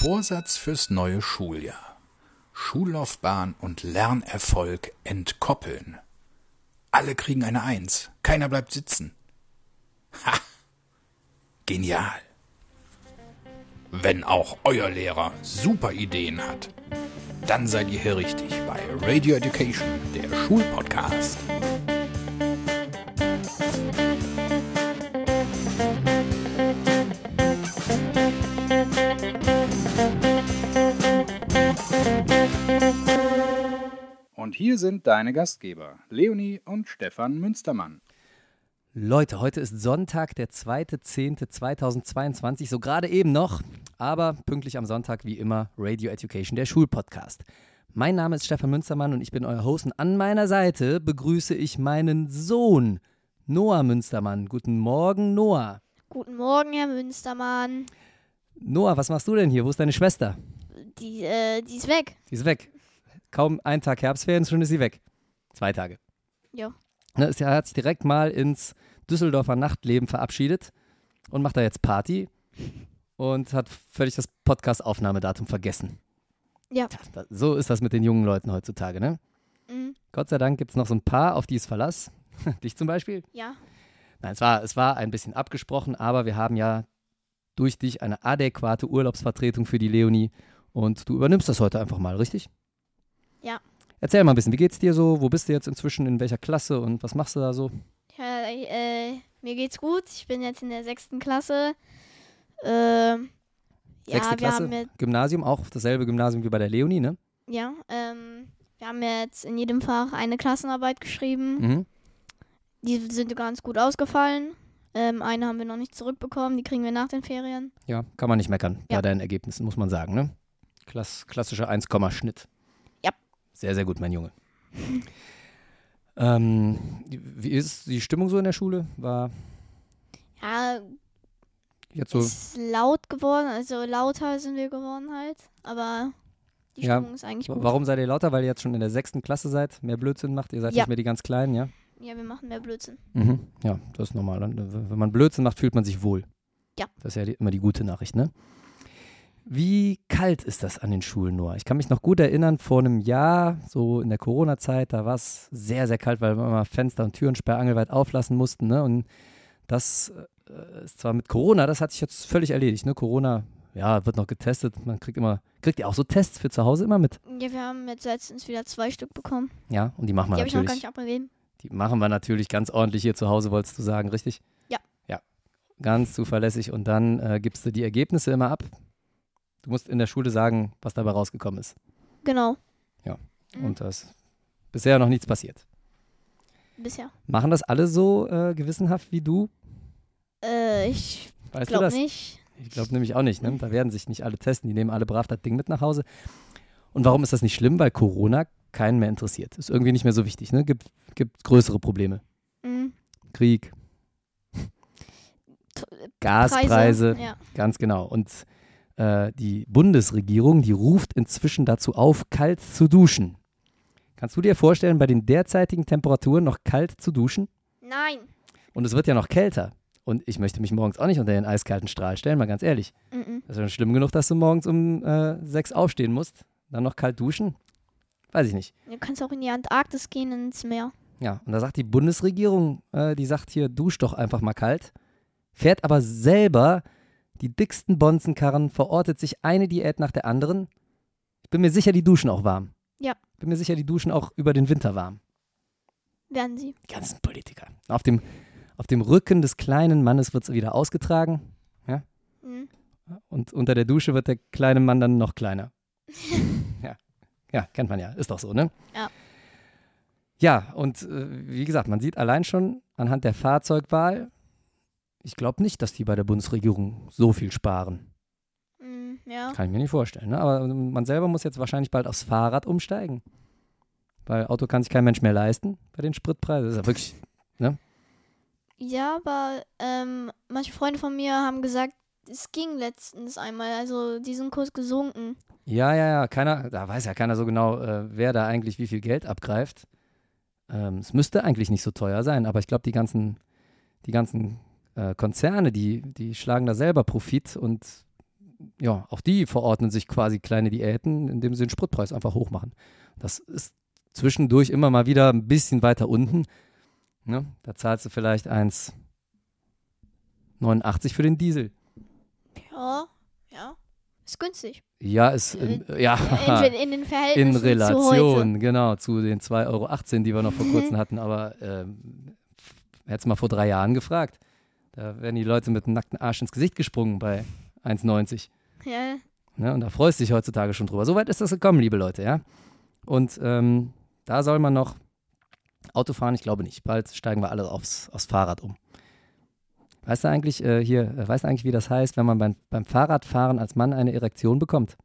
Vorsatz fürs neue Schuljahr. Schullaufbahn und Lernerfolg entkoppeln. Alle kriegen eine Eins, keiner bleibt sitzen. Ha! Genial! Wenn auch euer Lehrer super Ideen hat, dann seid ihr hier richtig bei Radio Education, der Schulpodcast. Und hier sind deine Gastgeber, Leonie und Stefan Münstermann. Leute, heute ist Sonntag, der 2.10.2022, so gerade eben noch, aber pünktlich am Sonntag wie immer Radio Education, der Schulpodcast. Mein Name ist Stefan Münstermann und ich bin euer Host und an meiner Seite begrüße ich meinen Sohn, Noah Münstermann. Guten Morgen, Noah. Guten Morgen, Herr Münstermann. Noah, was machst du denn hier? Wo ist deine Schwester? Die, äh, die ist weg. Die ist weg. Kaum ein Tag Herbstferien, schon ist sie weg. Zwei Tage. Ja. Ne, sie hat sich direkt mal ins Düsseldorfer Nachtleben verabschiedet und macht da jetzt Party und hat völlig das Podcast-Aufnahmedatum vergessen. Ja. So ist das mit den jungen Leuten heutzutage, ne? Mhm. Gott sei Dank gibt es noch so ein paar, auf die es Verlass. Dich zum Beispiel. Ja. Nein, es war, es war ein bisschen abgesprochen, aber wir haben ja durch dich eine adäquate Urlaubsvertretung für die Leonie und du übernimmst das heute einfach mal, richtig? Ja. Erzähl mal ein bisschen, wie geht's dir so? Wo bist du jetzt inzwischen? In welcher Klasse und was machst du da so? ja äh, mir geht's gut. Ich bin jetzt in der sechsten Klasse. Ähm, Sechste ja, wir Klasse? haben jetzt, Gymnasium, auch dasselbe Gymnasium wie bei der Leonie, ne? ja, ähm, wir haben jetzt in jedem Fach eine Klassenarbeit geschrieben. Mhm. Die sind ganz gut ausgefallen. Ähm, eine haben wir noch nicht zurückbekommen. Die kriegen wir nach den Ferien. Ja, kann man nicht meckern bei Ja. deinen Ergebnissen, muss man sagen, ne? Klass, klassischer 1-Schnitt. Ja. Sehr, sehr gut, mein Junge. ähm, wie ist die Stimmung so in der Schule? War Ja, jetzt so. ist laut geworden. Also lauter sind wir geworden halt. Aber die Ja, Stimmung ist eigentlich gut. Warum seid ihr lauter? Weil ihr jetzt schon in der sechsten Klasse seid, mehr Blödsinn macht? Ihr seid Ja. nicht mehr die ganz Kleinen, ja? Ja, wir machen mehr Blödsinn. Mhm. Ja, das ist normal. Wenn man Blödsinn macht, fühlt man sich wohl. Ja. Das ist ja die, immer die gute Nachricht, ne? Wie kalt ist das an den Schulen, Noah? Ich kann mich noch gut erinnern, vor einem Jahr, so in der Corona-Zeit, da war es sehr, sehr kalt, weil wir immer Fenster und Türen sperrangelweit auflassen mussten, ne? Und das äh, ist zwar mit Corona, das hat sich jetzt völlig erledigt, ne? Corona, ja, wird noch getestet. Man kriegt immer, kriegt ihr auch so Tests für zu Hause immer mit? Ja, wir haben jetzt letztens wieder zwei Stück bekommen. Ja, und die machen wir Die habe ich noch gar natürlich. nicht abgegeben. Die machen wir natürlich ganz ordentlich hier zu Hause, wolltest du sagen, richtig? Ja. Ja, ganz zuverlässig. Und dann äh, gibst du die Ergebnisse immer ab. Du musst in der Schule sagen, was dabei rausgekommen ist. Genau. Mhm. Und da ist bisher noch nichts passiert. Bisher. Machen das alle so äh, gewissenhaft wie du? Äh, ich Weißt glaube nicht. Ich glaube nämlich auch nicht. Ne? Da werden sich nicht alle testen. Die nehmen alle brav das Ding mit nach Hause. Und warum ist das nicht schlimm? Weil Corona keinen mehr interessiert. Ist irgendwie nicht mehr so wichtig. Ne? Gibt, gibt größere Probleme. Mhm. Krieg, Gaspreise. Ja. Ganz genau. Und äh, die Bundesregierung, die ruft inzwischen dazu auf, kalt zu duschen. Kannst du dir vorstellen, bei den derzeitigen Temperaturen noch kalt zu duschen? Nein. Und es wird ja noch kälter. Und ich möchte mich morgens auch nicht unter den eiskalten Strahl stellen, mal ganz ehrlich. Mhm. Das ist schon schlimm genug, dass du morgens um äh, sechs aufstehen musst. Dann noch kalt duschen? Weiß ich nicht. Du kannst auch in die Antarktis gehen ins Meer. Ja, und da sagt die Bundesregierung, äh, die sagt hier, dusch doch einfach mal kalt, fährt aber selber die dicksten Bonzenkarren, verortet sich eine Diät nach der anderen. Ich bin mir sicher, die duschen auch warm. Ja. Bin mir sicher, die duschen auch über den Winter warm. Werden sie. Die ganzen Politiker. Auf dem, auf dem Rücken des kleinen Mannes wird es wieder ausgetragen Mhm. und unter der Dusche wird der kleine Mann dann noch kleiner. ja. ja, kennt man ja. Ist doch so, ne? Ja. Ja, und äh, wie gesagt, man sieht allein schon anhand der Fahrzeugwahl, ich glaube nicht, dass die bei der Bundesregierung so viel sparen. Mhm. Ja. Kann ich mir nicht vorstellen. Ne? Aber man selber muss jetzt wahrscheinlich bald aufs Fahrrad umsteigen. Weil Auto kann sich kein Mensch mehr leisten bei den Spritpreisen. Das ist ja wirklich. Ja, aber ähm, manche Freunde von mir haben gesagt, es ging letztens einmal. Also die sind kurz gesunken. Ja, ja, ja. Keiner, da weiß ja keiner so genau, äh, wer da eigentlich wie viel Geld abgreift. Ähm, es müsste eigentlich nicht so teuer sein, aber ich glaube, die ganzen, die ganzen äh, Konzerne, die, die schlagen da selber Profit und ja, auch die verordnen sich quasi kleine Diäten, indem sie den Spritpreis einfach hochmachen. Das ist zwischendurch immer mal wieder ein bisschen weiter unten. Ne? Da zahlst du vielleicht 1,89 für den Diesel. Ja, ja. Ist günstig. Ja, ist in, ja, In, in den in Verhältnissen zu heute. Relation, genau, zu den 2,18 Euro, die wir noch vor kurzem hatten. Aber ähm, hättest mal vor drei Jahren gefragt. Da wären die Leute mit einem nackten Arsch ins Gesicht gesprungen bei 1,90. Ja. Ne? Und da freust du dich heutzutage schon drüber. Soweit ist das gekommen, liebe Leute, ja. Und ähm, da soll man noch Auto fahren, ich glaube nicht. Bald steigen wir alle aufs, aufs Fahrrad um. Weißt du eigentlich, äh, hier, äh, weißt du eigentlich, wie das heißt, wenn man beim, beim Fahrradfahren als Mann eine Erektion bekommt?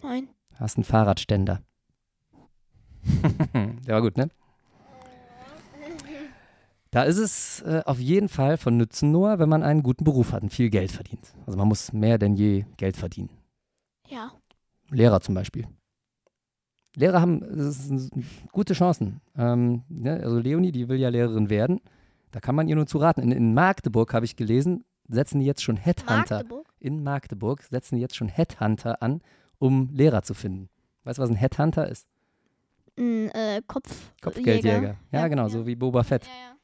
Nein. Hast einen Fahrradständer. Der war gut, ne? Da ist es äh, auf jeden Fall von Nützen nur, wenn man einen guten Beruf hat und viel Geld verdient. Also man muss mehr denn je Geld verdienen. Ja. Lehrer zum Beispiel. Lehrer haben das sind gute Chancen. Ähm, ne? Also Leonie, die will ja Lehrerin werden. Da kann man ihr nur zu raten. In, in Magdeburg habe ich gelesen, setzen die jetzt schon Headhunter. Magdeburg? In Magdeburg setzen die jetzt schon Headhunter an, um Lehrer zu finden. Weißt du, was ein Headhunter ist? Ein äh, Kopf Kopfgeldjäger. Ja, Ja, genau, ja. so wie Boba Fett. Ja, ja.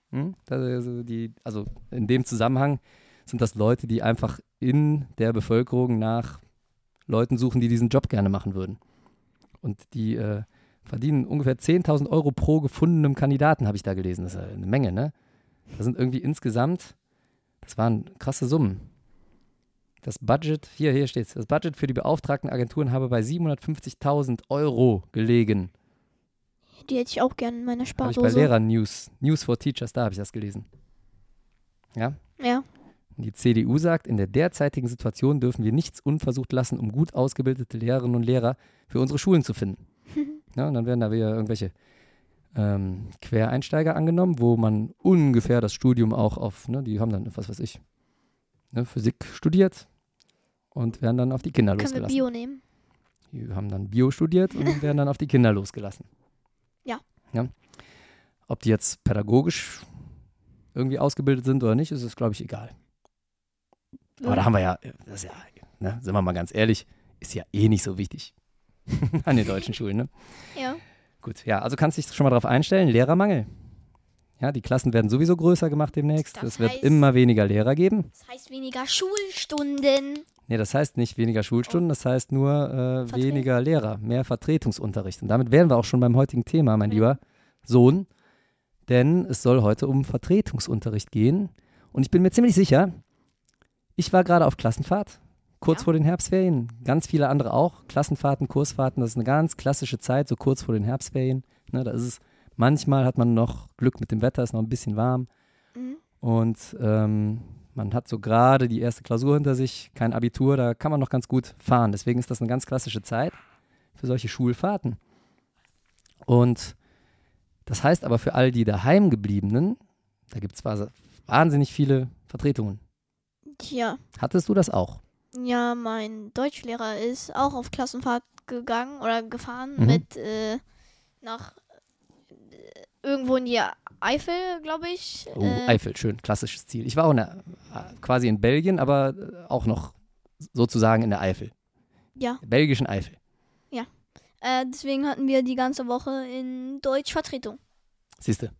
Also, die, also in dem Zusammenhang sind das Leute, die einfach in der Bevölkerung nach Leuten suchen, die diesen Job gerne machen würden. Und die äh, verdienen ungefähr 10.000 Euro pro gefundenem Kandidaten, habe ich da gelesen. Das ist eine Menge, ne? Das sind irgendwie insgesamt, das waren krasse Summen. Das Budget, hier, hier steht's, das Budget für die beauftragten Agenturen habe bei 750.000 Euro gelegen. Die hätte ich auch gerne in meiner ich Spardose. bei Lehrer News, News for Teachers, da habe ich das gelesen. Ja, Ja. Die CDU sagt, in der derzeitigen Situation dürfen wir nichts unversucht lassen, um gut ausgebildete Lehrerinnen und Lehrer für unsere Schulen zu finden. ja, und dann werden da wieder irgendwelche ähm, Quereinsteiger angenommen, wo man ungefähr das Studium auch auf, ne, die haben dann, was weiß ich, ne, Physik studiert und werden dann auf die Kinder Können wir losgelassen. Bio nehmen? Die haben dann Bio studiert und werden dann auf die Kinder losgelassen. Ja. ja. Ob die jetzt pädagogisch irgendwie ausgebildet sind oder nicht, ist es, glaube ich, egal. Aber da haben wir ja, das ist ja, ne, sind wir mal ganz ehrlich, ist ja eh nicht so wichtig an den deutschen Schulen. Ne? Ja. Gut, ja, also kannst du dich schon mal darauf einstellen, Lehrermangel. Ja, die Klassen werden sowieso größer gemacht demnächst. Das es wird heißt- immer weniger Lehrer geben. Das heißt weniger Schulstunden. Nee, das heißt nicht weniger Schulstunden, das heißt nur äh, weniger Lehrer, mehr Vertretungsunterricht. Und damit wären wir auch schon beim heutigen Thema, mein Ja. lieber Sohn. Denn es soll heute um Vertretungsunterricht gehen. Und ich bin mir ziemlich sicher, ich war gerade auf Klassenfahrt, kurz Ja. vor den Herbstferien. Ganz viele andere auch. Klassenfahrten, Kursfahrten, das ist eine ganz klassische Zeit, so kurz vor den Herbstferien. Ne, da ist es, manchmal hat man noch Glück mit dem Wetter, ist noch ein bisschen warm. Mhm. Und ähm, man hat so gerade die erste Klausur hinter sich, kein Abitur, da kann man noch ganz gut fahren. Deswegen ist das eine ganz klassische Zeit für solche Schulfahrten. Und das heißt aber für all die daheimgebliebenen, da gibt es zwar wahnsinnig viele Vertretungen. Tja. Hattest du das auch? Ja, mein Deutschlehrer ist auch auf Klassenfahrt gegangen oder gefahren Mhm. mit äh, nach äh, irgendwo in die Eifel, glaube ich. Oh, äh, Eifel, schön, klassisches Ziel. Ich war auch in der, quasi in Belgien, aber äh, auch noch sozusagen in der Eifel. Ja, Der belgischen Eifel. äh, deswegen hatten wir die ganze Woche in Deutsch Vertretung. Siehst du.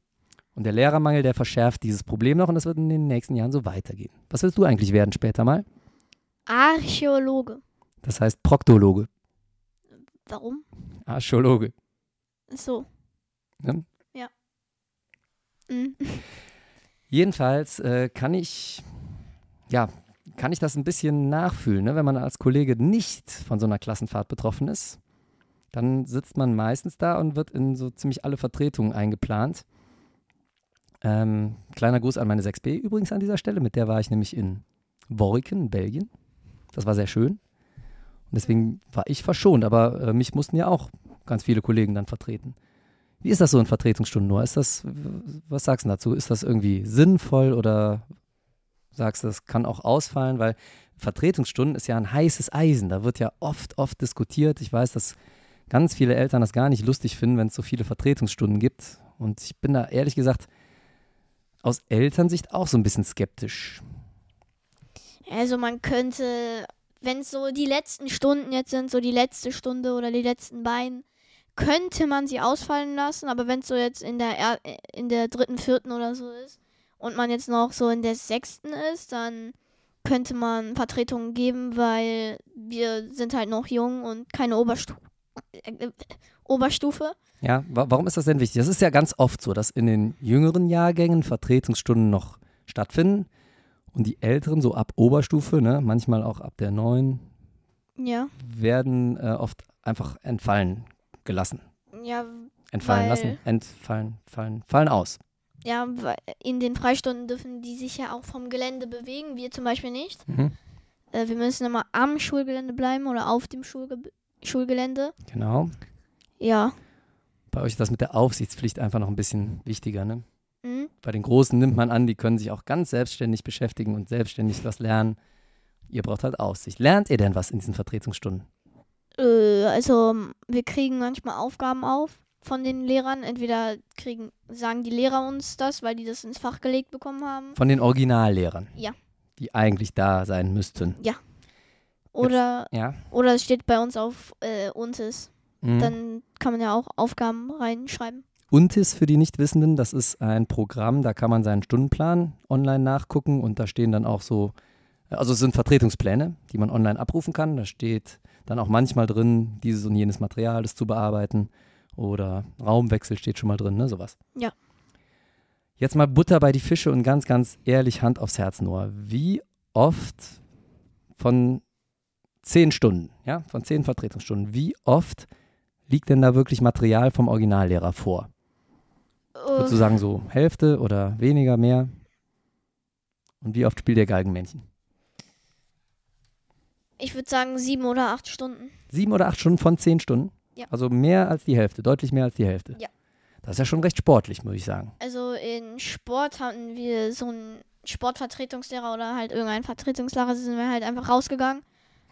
Und der Lehrermangel, der verschärft dieses Problem noch und das wird in den nächsten Jahren so weitergehen. Was willst du eigentlich werden später mal? Archäologe. Das heißt Proktologe, Warum? Archäologe. So. Ne? Mhm. Jedenfalls äh, kann ich, ja, kann ich das ein bisschen nachfühlen, ne? wenn man als Kollege nicht von so einer Klassenfahrt betroffen ist. Dann sitzt man meistens da und wird in so ziemlich alle Vertretungen eingeplant. Ähm, kleiner Gruß an meine 6b übrigens an dieser Stelle. Mit der war ich nämlich in Worriken, Belgien. Das war sehr schön. Und deswegen war ich verschont, aber äh, mich mussten ja auch ganz viele Kollegen dann vertreten. Wie ist das so in Vertretungsstunden nur? Ist das, was sagst du dazu? Ist das irgendwie sinnvoll oder sagst du, das kann auch ausfallen? Weil Vertretungsstunden ist ja ein heißes Eisen. Da wird ja oft, oft diskutiert. Ich weiß, dass ganz viele Eltern das gar nicht lustig finden, wenn es so viele Vertretungsstunden gibt. Und ich bin da ehrlich gesagt aus Elternsicht auch so ein bisschen skeptisch. Also man könnte wenn es so die letzten Stunden jetzt sind, so die letzte Stunde oder die letzten beiden, könnte man sie ausfallen lassen, aber wenn es so jetzt in der er in der dritten, vierten oder so ist und man jetzt noch so in der sechsten ist, dann könnte man Vertretungen geben, weil wir sind halt noch jung und keine Oberstu äh, Oberstufe. Ja, wa warum ist das denn wichtig? Das ist ja ganz oft so, dass in den jüngeren Jahrgängen Vertretungsstunden noch stattfinden und die älteren, so ab Oberstufe, ne, manchmal auch ab der neun, Ja. werden äh, oft einfach entfallen gelassen. Ja, Entfallen lassen, entfallen, fallen, fallen aus. ja, in den Freistunden dürfen die sich ja auch vom Gelände bewegen, wir zum Beispiel nicht. Mhm. Äh, wir müssen immer am Schulgelände bleiben oder auf dem Schulge Schulgelände. Genau. Ja. Bei euch ist das mit der Aufsichtspflicht einfach noch ein bisschen wichtiger, ne? Mhm. Bei den Großen nimmt man an, die können sich auch ganz selbstständig beschäftigen und selbstständig was lernen. Ihr braucht halt Aufsicht. Lernt ihr denn was in diesen Vertretungsstunden? Äh, also wir kriegen manchmal Aufgaben auf von den Lehrern. Entweder kriegen, sagen die Lehrer uns das, weil die das ins Fach gelegt bekommen haben. Von den Originallehrern? Ja. Die eigentlich da sein müssten. Oder, Ja. oder es steht bei uns auf äh, Untis. Mhm. Dann kann man ja auch Aufgaben reinschreiben. Untis für die Nichtwissenden, das ist ein Programm, da kann man seinen Stundenplan online nachgucken und da stehen dann auch so, also es sind Vertretungspläne, die man online abrufen kann. Da steht dann auch manchmal drin, dieses und jenes Material ist zu bearbeiten oder Raumwechsel steht schon mal drin, ne, sowas. Ja. Jetzt mal Butter bei die Fische und ganz, ganz ehrlich Hand aufs Herz, Noah. Wie oft von zehn Stunden, ja, von zehn Vertretungsstunden, wie oft liegt denn da wirklich Material vom Originallehrer vor? Würdest du Äh, sagen, so Hälfte oder weniger, mehr? Und wie oft spielt ihr Geigenmännchen? Ich würde sagen sieben oder acht Stunden. Sieben oder acht Stunden von zehn Stunden? Ja. Also mehr als die Hälfte, deutlich mehr als die Hälfte. Ja. Das ist ja schon recht sportlich, muss ich sagen. Also in Sport hatten wir so einen Sportvertretungslehrer oder halt irgendein Vertretungslehrer, sind wir halt einfach rausgegangen.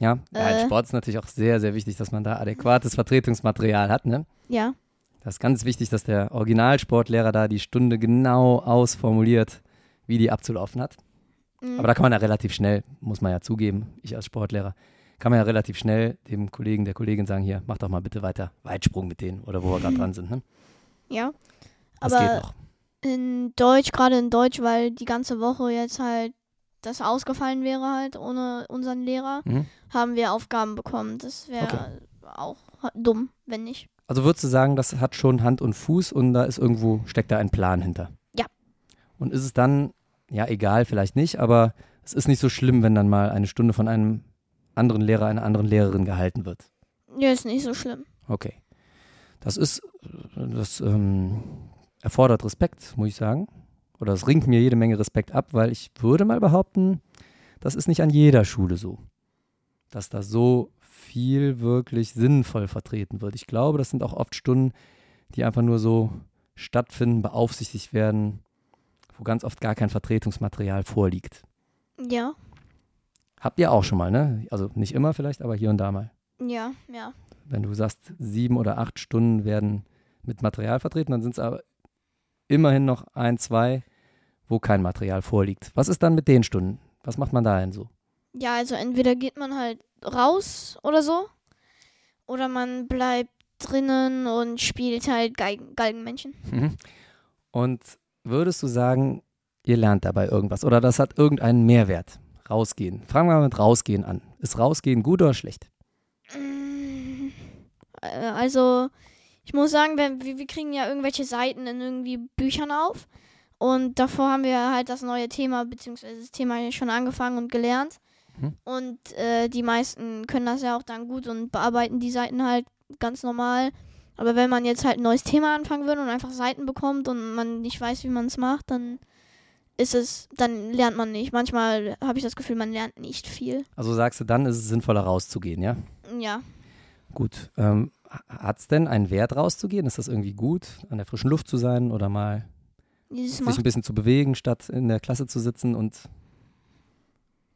Ja, ja Äh. im Sport ist natürlich auch sehr, sehr wichtig, dass man da adäquates Vertretungsmaterial hat. Ne? Ja. Das ist ganz wichtig, dass der Originalsportlehrer da die Stunde genau ausformuliert, wie die abzulaufen hat. Mhm. Aber da kann man ja relativ schnell, muss man ja zugeben, ich als Sportlehrer, kann man ja relativ schnell dem Kollegen, der Kollegin sagen, hier, mach doch mal bitte weiter Weitsprung mit denen oder wo wir gerade dran sind. Ne? ja. Das Aber geht noch. in Deutsch, gerade in Deutsch, weil die ganze Woche jetzt halt das ausgefallen wäre halt ohne unseren Lehrer, Mhm. haben wir Aufgaben bekommen. Das wäre Okay. auch dumm, wenn nicht. Also würdest du sagen, das hat schon Hand und Fuß und da ist irgendwo, steckt da ein Plan hinter? Ja. Und ist es dann, ja egal, vielleicht nicht, aber es ist nicht so schlimm, wenn dann mal eine Stunde von einem anderen Lehrer, einer anderen Lehrerin gehalten wird? Ja, ist nicht so schlimm. Okay. Das ist, das ähm, erfordert Respekt, muss ich sagen. Oder es ringt mir jede Menge Respekt ab, weil ich würde mal behaupten, das ist nicht an jeder Schule so. Dass da so viel wirklich sinnvoll vertreten wird. Ich glaube, das sind auch oft Stunden, die einfach nur so stattfinden, beaufsichtigt werden, wo ganz oft gar kein Vertretungsmaterial vorliegt. Ja, Habt ihr auch schon mal, ne? Also nicht immer vielleicht, aber hier und da mal. ja, ja. Wenn du sagst, sieben oder acht Stunden werden mit Material vertreten, dann sind es aber immerhin noch ein, zwei, wo kein Material vorliegt. Was ist dann mit den Stunden? Was macht man da denn so? Ja, also entweder geht man halt raus oder so, oder man bleibt drinnen und spielt halt Geigen Galgenmännchen. Mhm. Und würdest du sagen, ihr lernt dabei irgendwas oder das hat irgendeinen Mehrwert? Rausgehen. Fangen wir mal mit Rausgehen an. Ist Rausgehen gut oder schlecht? Äh, Also, ich muss sagen, wir, wir kriegen ja irgendwelche Seiten in irgendwie Büchern auf. Und davor haben wir halt das neue Thema, beziehungsweise das Thema schon angefangen und gelernt. Mhm. Und äh, die meisten können das ja auch dann gut und bearbeiten die Seiten halt ganz normal. Aber wenn man jetzt halt ein neues Thema anfangen würde und einfach Seiten bekommt und man nicht weiß, wie man es macht, dann ist es, dann lernt man nicht. Manchmal habe ich das Gefühl, man lernt nicht viel. Also sagst du, dann ist es sinnvoller rauszugehen, ja? Ja. Gut. Ähm, Hat es denn einen Wert rauszugehen? Ist das irgendwie gut, an der frischen Luft zu sein oder mal Dieses sich ein bisschen zu bewegen, statt in der Klasse zu sitzen und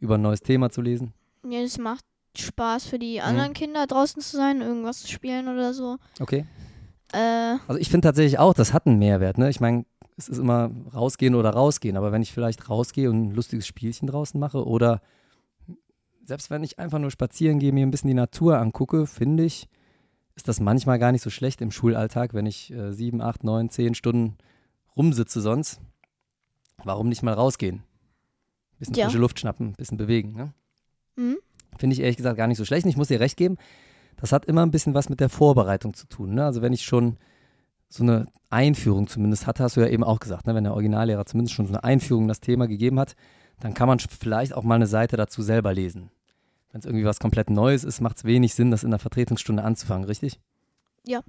über ein neues Thema zu lesen? Ja, es macht Spaß für Mhm. die anderen Kinder draußen zu sein, irgendwas zu spielen oder so. Okay. Äh, Also ich finde tatsächlich auch, das hat einen Mehrwert. Ne? Ich meine, es ist immer rausgehen oder rausgehen, aber wenn ich vielleicht rausgehe und ein lustiges Spielchen draußen mache oder selbst wenn ich einfach nur spazieren gehe, mir ein bisschen die Natur angucke, finde ich, ist das manchmal gar nicht so schlecht im Schulalltag, wenn ich äh, sieben, acht, neun, zehn Stunden rumsitze sonst. Warum nicht mal rausgehen? Bisschen Ja. frische Luft schnappen, bisschen bewegen. Ne? Mhm. Finde ich ehrlich gesagt gar nicht so schlecht. Und Ich muss dir recht geben, das hat immer ein bisschen was mit der Vorbereitung zu tun. Ne? Also wenn ich schon so eine Einführung zumindest hatte, hast du ja eben auch gesagt, ne? wenn der Originallehrer zumindest schon so eine Einführung in das Thema gegeben hat, dann kann man vielleicht auch mal eine Seite dazu selber lesen. Wenn es irgendwie was komplett Neues ist, macht es wenig Sinn, das in der Vertretungsstunde anzufangen, richtig? Ja.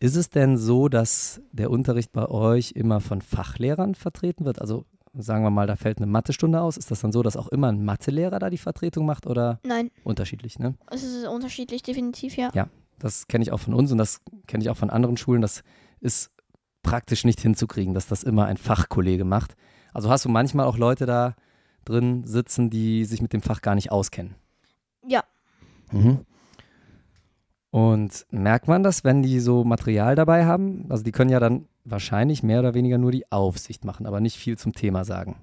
Ist es denn so, dass der Unterricht bei euch immer von Fachlehrern vertreten wird? Also sagen wir mal, da fällt eine Mathestunde aus. Ist das dann so, dass auch immer ein Mathelehrer da die Vertretung macht oder Nein, unterschiedlich, ne? es ist unterschiedlich, definitiv, ja. Ja. Das kenne ich auch von uns und das kenne ich auch von anderen Schulen. Das ist praktisch nicht hinzukriegen, dass das immer ein Fachkollege macht. Also hast du manchmal auch Leute da drin sitzen, die sich mit dem Fach gar nicht auskennen. Ja. Mhm. Und merkt man das, wenn die so Material dabei haben? Also die können ja dann wahrscheinlich mehr oder weniger nur die Aufsicht machen, aber nicht viel zum Thema sagen.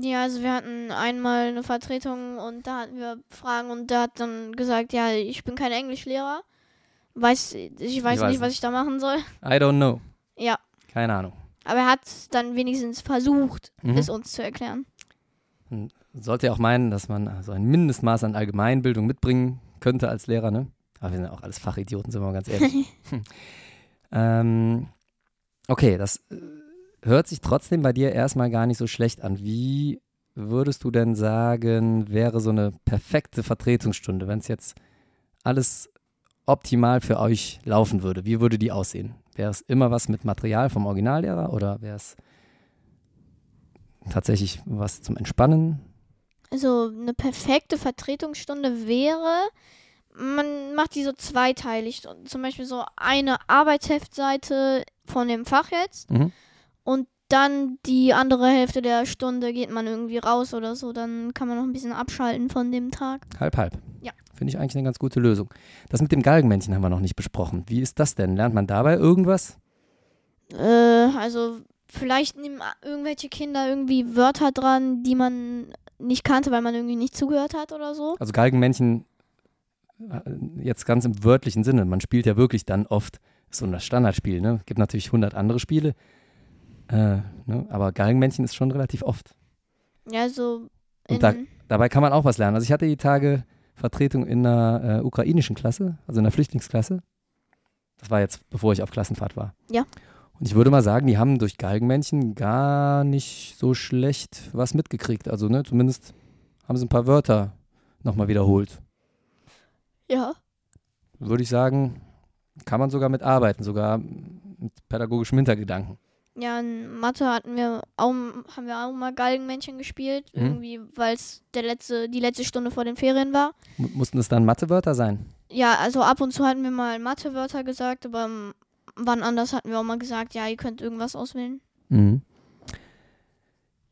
Ja, also wir hatten einmal eine Vertretung und da hatten wir Fragen und der hat dann gesagt, ja, ich bin kein Englischlehrer. Weiß, ich weiß weiß nicht, was ich da machen soll. I don't know. Ja, Keine Ahnung. aber er hat dann wenigstens versucht, Mhm. es uns zu erklären. Man sollte ja auch meinen, dass man so ein Mindestmaß an Allgemeinbildung mitbringen könnte als Lehrer, ne? Aber wir sind ja auch alles Fachidioten, sind wir mal ganz ehrlich. Hm. ähm, okay, das äh, hört sich trotzdem bei dir erstmal gar nicht so schlecht an. Wie würdest du denn sagen, wäre so eine perfekte Vertretungsstunde, wenn es jetzt alles optimal für euch laufen würde? Wie würde die aussehen? Wäre es immer was mit Material vom Originallehrer oder wäre es tatsächlich was zum Entspannen? Also eine perfekte Vertretungsstunde wäre, man macht die so zweiteilig. Zum Beispiel so eine Arbeitsheftseite von dem Fach jetzt Mhm. und dann die andere Hälfte der Stunde geht man irgendwie raus oder so. Dann kann man noch ein bisschen abschalten von dem Tag. Halb, halb. Ja. Finde ich eigentlich eine ganz gute Lösung. Das mit dem Galgenmännchen haben wir noch nicht besprochen. Wie ist das denn? Lernt man dabei irgendwas? Äh, also vielleicht nehmen irgendwelche Kinder irgendwie Wörter dran, die man nicht kannte, weil man irgendwie nicht zugehört hat oder so. Also Galgenmännchen jetzt ganz im wörtlichen Sinne. Man spielt ja wirklich dann oft so ein Standardspiel. Ne? Gibt natürlich 100 andere Spiele. Äh, ne? Aber Galgenmännchen ist schon relativ oft. Ja, so. Und da- Dabei kann man auch was lernen. Also ich hatte die Tage Vertretung in einer äh, ukrainischen Klasse, also in einer Flüchtlingsklasse. Das war jetzt, bevor ich auf Klassenfahrt war. Ja. Und ich würde mal sagen, die haben durch Galgenmännchen gar nicht so schlecht was mitgekriegt. Also ne, zumindest haben sie ein paar Wörter nochmal wiederholt. Ja. Würde ich sagen, kann man sogar mitarbeiten, sogar mit pädagogischem Hintergedanken. Ja, in Mathe hatten wir auch, haben wir auch mal Galgenmännchen gespielt, Mhm. irgendwie, weil es der letzte, die letzte Stunde vor den Ferien war. M mussten es dann Mathewörter sein? Ja, also ab und zu hatten wir mal Mathewörter gesagt, aber wann anders hatten wir auch mal gesagt, ja, ihr könnt irgendwas auswählen. Mhm.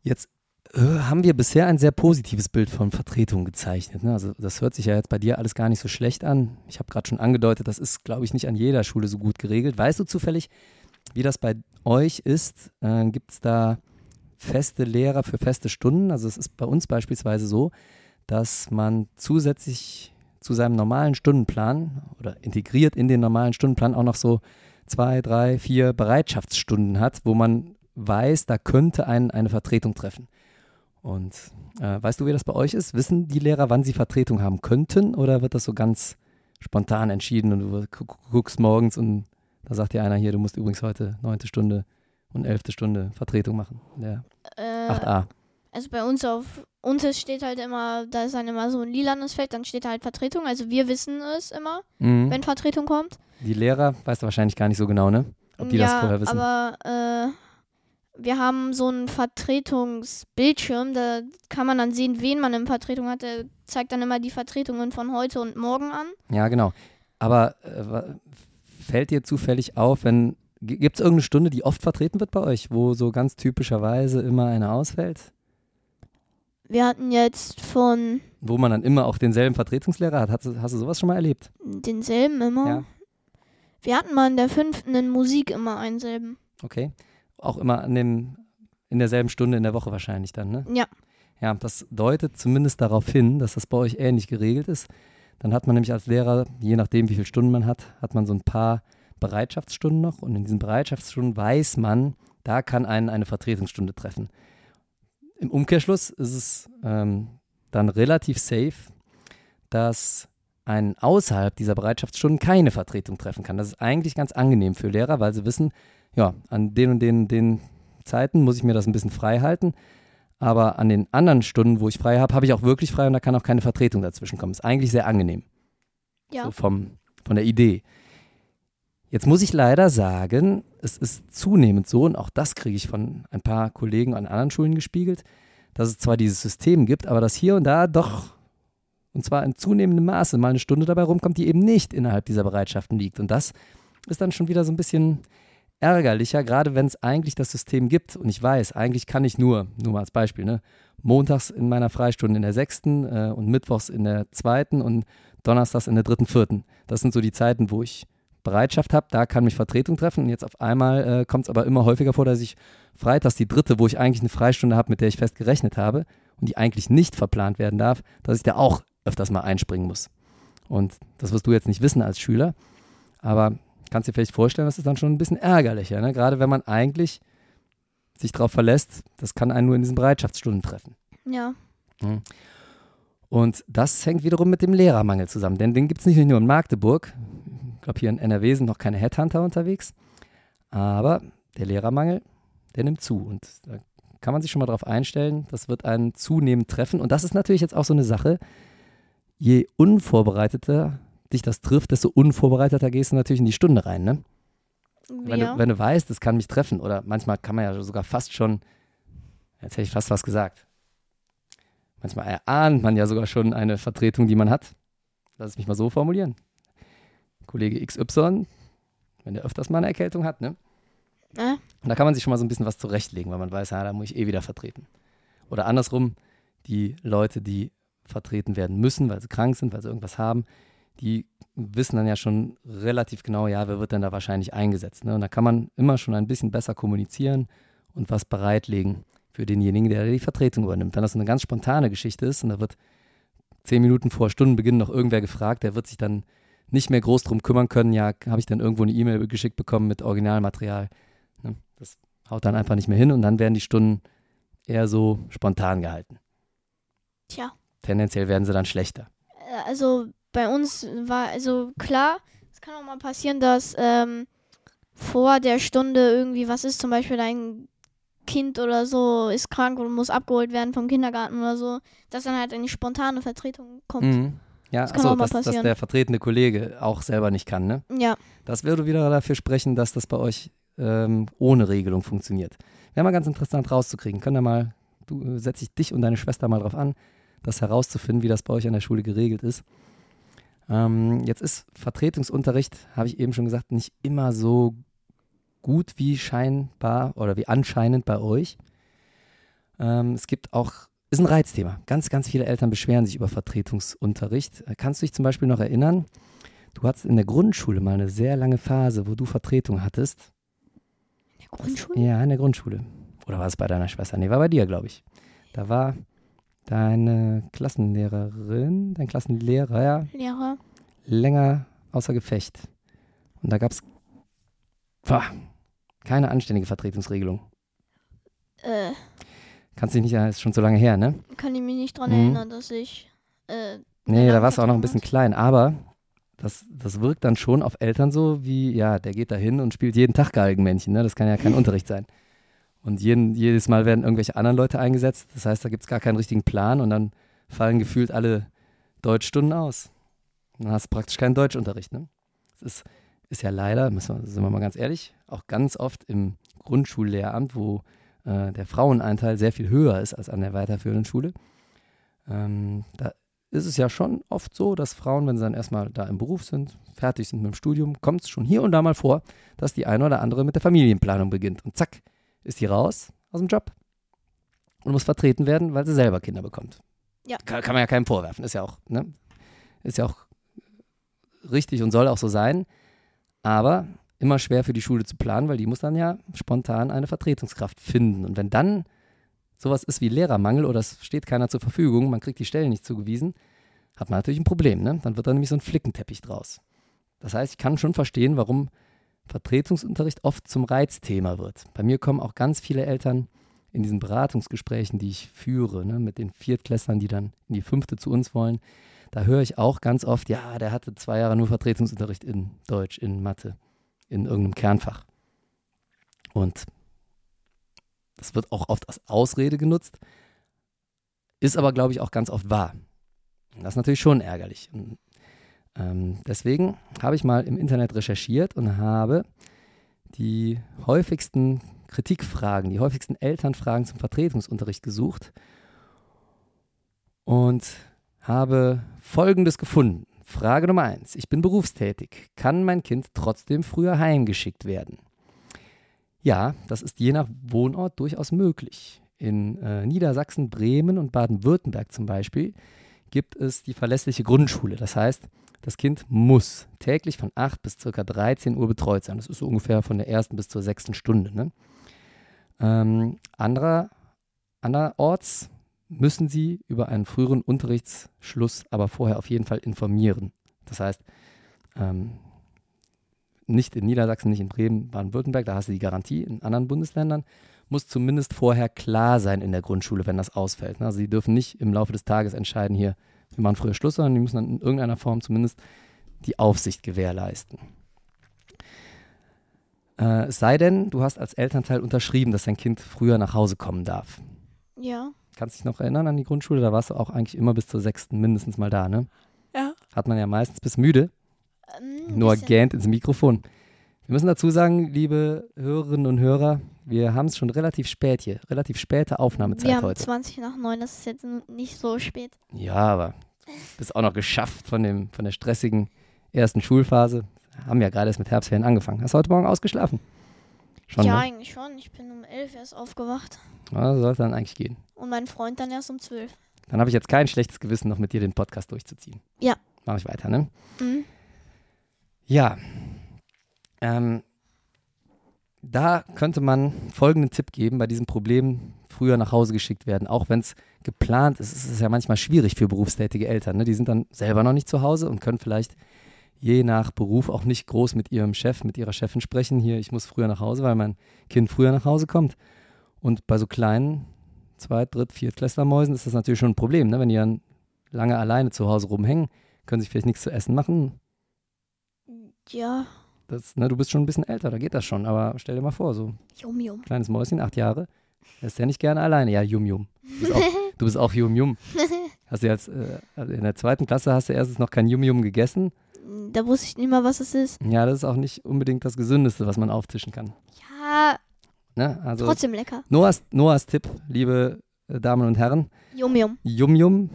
Jetzt haben wir bisher ein sehr positives Bild von Vertretung gezeichnet. Ne? Also das hört sich ja jetzt bei dir alles gar nicht so schlecht an. Ich habe gerade schon angedeutet, das ist, glaube ich, nicht an jeder Schule so gut geregelt. Weißt du zufällig, wie das bei euch ist? Äh, Gibt es da feste Lehrer für feste Stunden? Also es ist bei uns beispielsweise so, dass man zusätzlich zu seinem normalen Stundenplan oder integriert in den normalen Stundenplan auch noch so zwei, drei, vier Bereitschaftsstunden hat, wo man weiß, da könnte einen eine Vertretung treffen. Und äh, weißt du, wie das bei euch ist? Wissen die Lehrer, wann sie Vertretung haben könnten oder wird das so ganz spontan entschieden und du gu- gu- guckst morgens und da sagt dir einer hier, du musst übrigens heute neunte Stunde und elfte Stunde Vertretung machen. Der Äh, 8a. also bei uns auf uns steht halt immer, da ist dann immer so ein lilanes Feld, dann steht da halt Vertretung. Also wir wissen es immer, Mhm. wenn Vertretung kommt. Die Lehrer, weißt du wahrscheinlich gar nicht so genau, ne? Ob die ja, das vorher wissen. aber äh, wir haben so einen Vertretungsbildschirm, da kann man dann sehen, wen man in Vertretung hat. Der zeigt dann immer die Vertretungen von heute und morgen an. Ja, genau. Aber äh, fällt dir zufällig auf, wenn gibt es irgendeine Stunde, die oft vertreten wird bei euch, wo so ganz typischerweise immer eine ausfällt? Wir hatten jetzt von Wo man dann immer auch denselben Vertretungslehrer hat. Hast du, hast du sowas schon mal erlebt? denselben immer. Ja. Wir hatten mal in der fünften in Musik immer einen selben. Okay. Auch immer an dem, in derselben Stunde in der Woche wahrscheinlich dann, ne? Ja. Ja, das deutet zumindest darauf hin, dass das bei euch ähnlich geregelt ist. Dann hat man nämlich als Lehrer, je nachdem, wie viele Stunden man hat, hat man so ein paar Bereitschaftsstunden noch. Und in diesen Bereitschaftsstunden weiß man, da kann einen eine Vertretungsstunde treffen. Im Umkehrschluss ist es ähm, dann relativ safe, dass ein außerhalb dieser Bereitschaftsstunden keine Vertretung treffen kann. Das ist eigentlich ganz angenehm für Lehrer, weil sie wissen, ja, an den und den, den Zeiten muss ich mir das ein bisschen frei halten. Aber an den anderen Stunden, wo ich frei habe, habe ich auch wirklich frei und da kann auch keine Vertretung dazwischen kommen. Ist eigentlich sehr angenehm. Ja. So vom, von der Idee. Jetzt muss ich leider sagen, es ist zunehmend so, und auch das kriege ich von ein paar Kollegen an anderen Schulen gespiegelt, dass es zwar dieses System gibt, aber dass hier und da doch, und zwar in zunehmendem Maße, mal eine Stunde dabei rumkommt, die eben nicht innerhalb dieser Bereitschaften liegt. Und das ist dann schon wieder so ein bisschen ärgerlicher, gerade wenn es eigentlich das System gibt und ich weiß, eigentlich kann ich nur, nur mal als Beispiel, ne, montags in meiner Freistunde in der sechsten äh, und mittwochs in der zweiten und donnerstags in der dritten, vierten. Das sind so die Zeiten, wo ich Bereitschaft habe, da kann mich Vertretung treffen und jetzt auf einmal äh, kommt es aber immer häufiger vor, dass ich freitags die dritte, wo ich eigentlich eine Freistunde habe, mit der ich fest gerechnet habe und die eigentlich nicht verplant werden darf, dass ich da auch öfters mal einspringen muss. Und das wirst du jetzt nicht wissen als Schüler, aber kannst dir vielleicht vorstellen, das ist dann schon ein bisschen ärgerlicher, ne? gerade wenn man eigentlich sich darauf verlässt, das kann einen nur in diesen Bereitschaftsstunden treffen. Ja. Mhm. Und das hängt wiederum mit dem Lehrermangel zusammen, denn den gibt es nicht nur in Magdeburg. Ich glaube, hier in NRW sind noch keine Headhunter unterwegs. Aber der Lehrermangel, der nimmt zu. Und da kann man sich schon mal darauf einstellen, das wird einen zunehmend treffen. Und das ist natürlich jetzt auch so eine Sache. Je unvorbereiteter dich das trifft, desto unvorbereiteter gehst du natürlich in die Stunde rein, ne? Wenn, ja. du, wenn du weißt, das kann mich treffen, oder manchmal kann man ja sogar fast schon, jetzt hätte ich fast was gesagt, manchmal erahnt man ja sogar schon eine Vertretung, die man hat. Lass es mich mal so formulieren. Kollege XY, wenn der öfters mal eine Erkältung hat, ne? Äh? Und da kann man sich schon mal so ein bisschen was zurechtlegen, weil man weiß, ja, da muss ich eh wieder vertreten. Oder andersrum, die Leute, die vertreten werden müssen, weil sie krank sind, weil sie irgendwas haben, die wissen dann ja schon relativ genau, ja, wer wird denn da wahrscheinlich eingesetzt. Ne? Und da kann man immer schon ein bisschen besser kommunizieren und was bereitlegen für denjenigen, der die Vertretung übernimmt. Wenn das eine ganz spontane Geschichte ist und da wird zehn Minuten vor Stundenbeginn noch irgendwer gefragt, der wird sich dann nicht mehr groß drum kümmern können, ja, habe ich dann irgendwo eine E-Mail geschickt bekommen mit Originalmaterial. Ne? Das haut dann einfach nicht mehr hin und dann werden die Stunden eher so spontan gehalten. Tja. Tendenziell werden sie dann schlechter. Äh, Also bei uns war, also klar, es kann auch mal passieren, dass ähm, vor der Stunde irgendwie was ist, zum Beispiel dein Kind oder so ist krank und muss abgeholt werden vom Kindergarten oder so, dass dann halt eine spontane Vertretung kommt. Mhm. Ja, Das kann achso, auch mal dass, dass der vertretende Kollege auch selber nicht kann, ne? Ja, Das würde wieder dafür sprechen, dass das bei euch ähm, ohne Regelung funktioniert. Wäre mal ganz interessant rauszukriegen. Könnt ihr mal, du äh, setz ich dich und deine Schwester mal drauf an, das herauszufinden, wie das bei euch an der Schule geregelt ist. Ähm, jetzt ist Vertretungsunterricht, habe ich eben schon gesagt, nicht immer so gut wie scheinbar oder wie anscheinend bei euch. Ähm, es gibt auch, ist ein Reizthema. Ganz, ganz viele Eltern beschweren sich über Vertretungsunterricht. Äh, Kannst du dich zum Beispiel noch erinnern? Du hattest in der Grundschule mal eine sehr lange Phase, wo du Vertretung hattest. in der Grundschule? Ja, in der Grundschule. Oder war es bei deiner Schwester? Nee, war bei dir, glaube ich. Da war deine Klassenlehrerin, dein Klassenlehrer, ja, Lehrer. länger außer Gefecht. Und da gab es keine anständige Vertretungsregelung. Äh, Kannst dich nicht, ist schon so lange her, ne? kann ich mich nicht dran Mhm. erinnern, dass ich äh, Nee, da warst du auch noch ein bisschen klein, aber das, das wirkt dann schon auf Eltern so, wie, ja, der geht da hin und spielt jeden Tag Galgenmännchen, ne? Das kann ja kein Unterricht sein. Und jeden, jedes Mal werden irgendwelche anderen Leute eingesetzt, das heißt, da gibt es gar keinen richtigen Plan und dann fallen gefühlt alle Deutschstunden aus. Dann hast du praktisch keinen Deutschunterricht, ne? Das ist, ist ja leider, müssen wir, sind wir mal ganz ehrlich, auch ganz oft im Grundschullehramt, wo äh, der Frauenanteil sehr viel höher ist als an der weiterführenden Schule. Ähm, da ist es ja schon oft so, dass Frauen, wenn sie dann erstmal da im Beruf sind, fertig sind mit dem Studium, kommt es schon hier und da mal vor, dass die eine oder andere mit der Familienplanung beginnt. Und zack, ist die raus aus dem Job und muss vertreten werden, weil sie selber Kinder bekommt. Ja. Kann, kann man ja keinem vorwerfen. Ist ja auch, ne? Ist ja auch richtig und soll auch so sein. Aber immer schwer für die Schule zu planen, weil die muss dann ja spontan eine Vertretungskraft finden. Und wenn dann sowas ist wie Lehrermangel oder es steht keiner zur Verfügung, man kriegt die Stellen nicht zugewiesen, hat man natürlich ein Problem. Ne? Dann wird da nämlich so ein Flickenteppich draus. Das heißt, ich kann schon verstehen, warum Vertretungsunterricht oft zum Reizthema wird. Bei mir kommen auch ganz viele Eltern in diesen Beratungsgesprächen, die ich führe, ne, mit den Viertklässlern, die dann in die fünfte zu uns wollen, da höre ich auch ganz oft, ja, der hatte zwei Jahre nur Vertretungsunterricht in Deutsch, in Mathe, in irgendeinem Kernfach. Und das wird auch oft als Ausrede genutzt, ist aber, glaube ich, auch ganz oft wahr. Das ist natürlich schon ärgerlich. Ähm, deswegen habe ich mal im Internet recherchiert und habe die häufigsten Kritikfragen, die häufigsten Elternfragen zum Vertretungsunterricht gesucht und habe Folgendes gefunden. Frage Nummer eins. Ich bin berufstätig. Kann mein Kind trotzdem früher heimgeschickt werden? Ja, das ist je nach Wohnort durchaus möglich. In äh, Niedersachsen, Bremen und Baden-Württemberg zum Beispiel gibt es die verlässliche Grundschule. Das heißt, das Kind muss täglich von 8 bis ca. 13 Uhr betreut sein. Das ist so ungefähr von der ersten bis zur sechsten Stunde. Ne? Ähm, anderer, anderorts müssen Sie über einen früheren Unterrichtsschluss aber vorher auf jeden Fall informieren. Das heißt, ähm, nicht in Niedersachsen, nicht in Bremen, Baden-Württemberg, da hast du die Garantie. In anderen Bundesländern muss zumindest vorher klar sein in der Grundschule, wenn das ausfällt. Also sie dürfen nicht im Laufe des Tages entscheiden, hier, wir machen früher Schluss, sondern die müssen dann in irgendeiner Form zumindest die Aufsicht gewährleisten. Äh, es sei denn, du hast als Elternteil unterschrieben, dass dein Kind früher nach Hause kommen darf. Ja. Kannst dich noch erinnern an die Grundschule? Da warst du auch eigentlich immer bis zur sechsten mindestens mal da, ne? Ja. Hat man ja meistens bis müde. Ähm, Nur gähnt ins Mikrofon. Wir müssen dazu sagen, liebe Hörerinnen und Hörer, wir haben es schon relativ spät hier. Relativ späte Aufnahmezeit Wir haben heute. 20 nach 9, das ist jetzt nicht so spät. Ja, aber bist auch noch geschafft von, dem, von der stressigen ersten Schulphase. Haben ja gerade erst mit Herbstferien angefangen. Hast du heute Morgen ausgeschlafen? Schon, ja, ne? eigentlich schon. Ich bin um 11 erst aufgewacht. Ja, sollte dann eigentlich gehen. Und mein Freund dann erst um 12. Dann habe ich jetzt kein schlechtes Gewissen, noch mit dir den Podcast durchzuziehen. Ja. Mache ich weiter, ne? Mhm. Ja. Ähm, da könnte man folgenden Tipp geben bei diesem Problem, früher nach Hause geschickt werden. Auch wenn es geplant ist, ist es ja manchmal schwierig für berufstätige Eltern. Ne? Die sind dann selber noch nicht zu Hause und können vielleicht je nach Beruf auch nicht groß mit ihrem Chef, mit ihrer Chefin sprechen. Hier, ich muss früher nach Hause, weil mein Kind früher nach Hause kommt. Und bei so kleinen Zweit-, Dritt-, Viertklässlermäusen ist das natürlich schon ein Problem. Ne? Wenn die dann lange alleine zu Hause rumhängen, können sich vielleicht nichts zu essen machen, Ja, das, ne, du bist schon ein bisschen älter, da geht das schon. Aber stell dir mal vor, so Yum Yum. kleines Mäuschen, acht Jahre, lässt ja nicht gerne alleine. Ja, Yum Yum. Du bist auch, du bist auch Yum Yum. Hast du jetzt, äh, also in der zweiten Klasse hast du erstens noch kein Yum Yum gegessen. Da wusste ich nicht mal, was es ist. Ja, das ist auch nicht unbedingt das Gesündeste, was man auftischen kann. Ja, Ne? Also trotzdem lecker. Noahs, Noahs Tipp, liebe äh, Damen und Herren, Yum Yum. Yum Yum.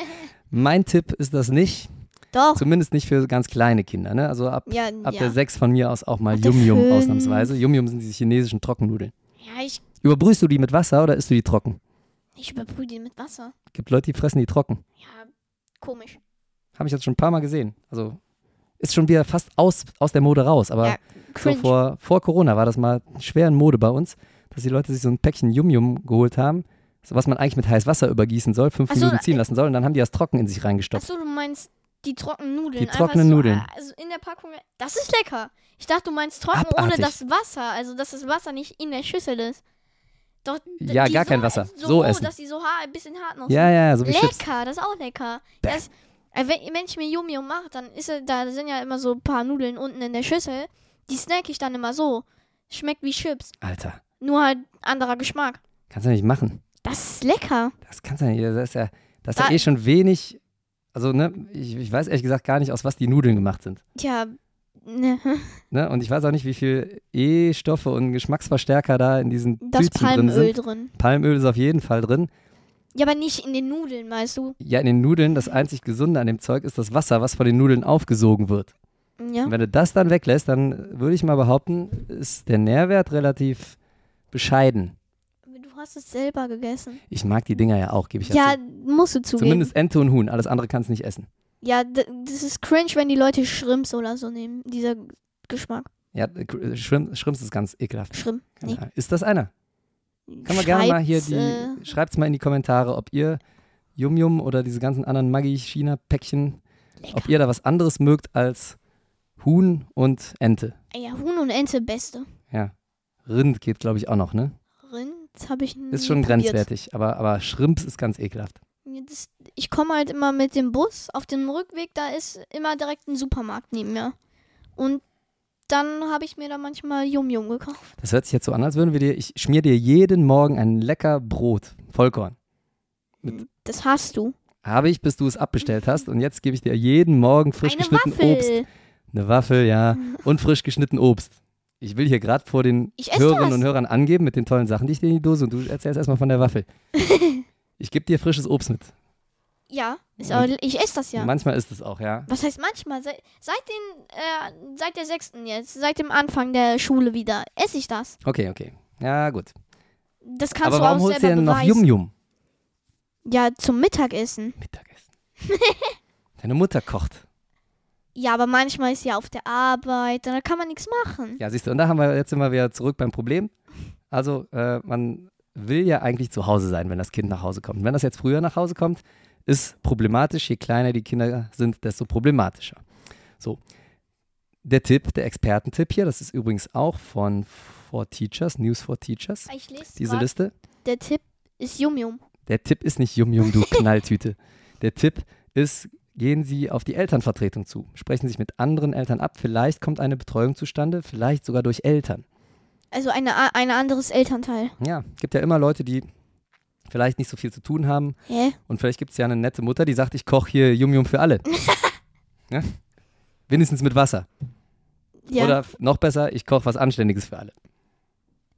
mein Tipp ist das nicht, Doch. zumindest nicht für ganz kleine Kinder. Ne? Also ab, Ja, ab ja. der sechs von mir aus auch mal Yum Yum ausnahmsweise. Yum Yum sind diese chinesischen Trockennudeln. ja, ich, Überbrühst du die mit Wasser oder isst du die trocken? ich überbrühe die mit Wasser. Gibt Leute, die fressen die trocken. Ja, komisch. Habe ich jetzt schon ein paar Mal gesehen. Also ist schon wieder fast aus, aus der Mode raus. Aber ja, so vor, vor Corona war das mal schwer in Mode bei uns, dass die Leute sich so ein Päckchen Yum-Yum geholt haben, so was man eigentlich mit heiß Wasser übergießen soll, fünf so, Minuten ziehen äh, lassen soll und dann haben die das trocken in sich reingestopft. Achso, du meinst die trockenen Nudeln. Die trockenen so, Nudeln. Also in der Packung. Das ist lecker. Ich dachte, du meinst trocken ohne Abartig. das Wasser. Also, dass das Wasser nicht in der Schüssel ist. Doch, Ja, gar so, kein Wasser. So, So essen. dass die so ha ein bisschen hart noch Ja, sind. ja, so wie Chips. Lecker, das ist auch lecker. Das, äh, wenn, wenn ich mir Yum Yum mache, dann ist da sind ja immer so ein paar Nudeln unten in der Schüssel. Die snack ich dann immer so. Schmeckt wie Chips. Alter, Nur halt anderer Geschmack. kannst du nicht machen. Das ist lecker. Das kannst du nicht. Das ist ja, das ist ja Da- eh schon wenig. Also, ne, ich, ich weiß ehrlich gesagt gar nicht, aus was die Nudeln gemacht sind. Tja, ne. Ne? Und ich weiß auch nicht, wie viel E-Stoffe und Geschmacksverstärker da in diesen Das drin Palmöl sind. drin. Palmöl ist auf jeden Fall drin. Ja, aber nicht in den Nudeln, weißt du? Ja, in den Nudeln, das einzig Gesunde an dem Zeug ist das Wasser, was von den Nudeln aufgesogen wird. Ja. Und wenn du das dann weglässt, dann würde ich mal behaupten, ist der Nährwert relativ bescheiden. Du hast es selber gegessen. Ich mag die Dinger ja auch, gebe ich Ja, zu. musst du zugeben. Zumindest Ente und Huhn, alles andere kannst du nicht essen. Ja, das ist cringe, wenn die Leute Shrimps oder so nehmen. Dieser Geschmack. Ja, äh, Shrimp, Shrimps ist ganz ekelhaft. Shrimp. Nee. Ja. Ist das einer? Können wir gerne mal hier die, äh, schreibt's mal in die Kommentare, ob ihr Yum Yum oder diese ganzen anderen Maggi-China-Päckchen, ob ihr da was anderes mögt als Huhn und Ente. Ja, Huhn und Ente, beste. Ja. Rind geht, glaube ich, auch noch, ne? Rind habe ich Ist schon probiert. grenzwertig, aber, aber Shrimps ist ganz ekelhaft. Das, ich komme halt immer mit dem Bus. Auf dem Rückweg, da ist immer direkt ein Supermarkt neben mir. Und dann habe ich mir da manchmal Yum Yum gekauft. Das hört sich jetzt so an, als würden wir dir, ich schmier dir jeden Morgen ein lecker Brot, Vollkorn. Mit- Das hast du. Habe ich, bis du es abbestellt hast und jetzt gebe ich dir jeden Morgen frisch Eine geschnitten Waffel. Obst. Eine Waffel, ja. Und frisch geschnitten Obst. Ich will hier gerade vor den Hörerinnen und Hörern angeben mit den tollen Sachen, die ich dir in die Dose und du erzählst erstmal von der Waffel. ich gebe dir frisches Obst mit. Ja, aber, ich esse das ja. Manchmal ist es auch, ja. Was heißt manchmal? Seit, seit, den, äh, seit der sechsten jetzt, seit dem Anfang der Schule wieder, esse ich das. Okay, okay. Ja, gut. Das kannst Aber du warum auch holst du denn noch. Yum Yum? Ja, zum Mittagessen. Mittagessen. Deine Mutter kocht. Ja, aber manchmal ist sie auf der Arbeit, da kann man nichts machen. Ja, siehst du, und da haben wir jetzt immer wieder zurück beim Problem. Also, äh, man will ja eigentlich zu Hause sein, wenn das Kind nach Hause kommt. Wenn das jetzt früher nach Hause kommt, ist problematisch. Je kleiner die Kinder sind, desto problematischer. So. Der Tipp, der Expertentipp hier, das ist übrigens auch von For Teachers, News for Teachers, Ich lese diese grad, Liste. der Tipp ist Yum Yum. Der Tipp ist nicht Yum Yum, du Knalltüte. Der Tipp ist, gehen Sie auf die Elternvertretung zu. Sprechen Sie sich mit anderen Eltern ab. Vielleicht kommt eine Betreuung zustande, vielleicht sogar durch Eltern. Also eine, ein anderes Elternteil. Ja, gibt ja immer Leute, die vielleicht nicht so viel zu tun haben. Hä? Und vielleicht gibt es ja eine nette Mutter, die sagt, ich koche hier Yum Yum für alle. ja? Wenigstens mit Wasser. Ja, Oder noch besser, ich koche was Anständiges für alle.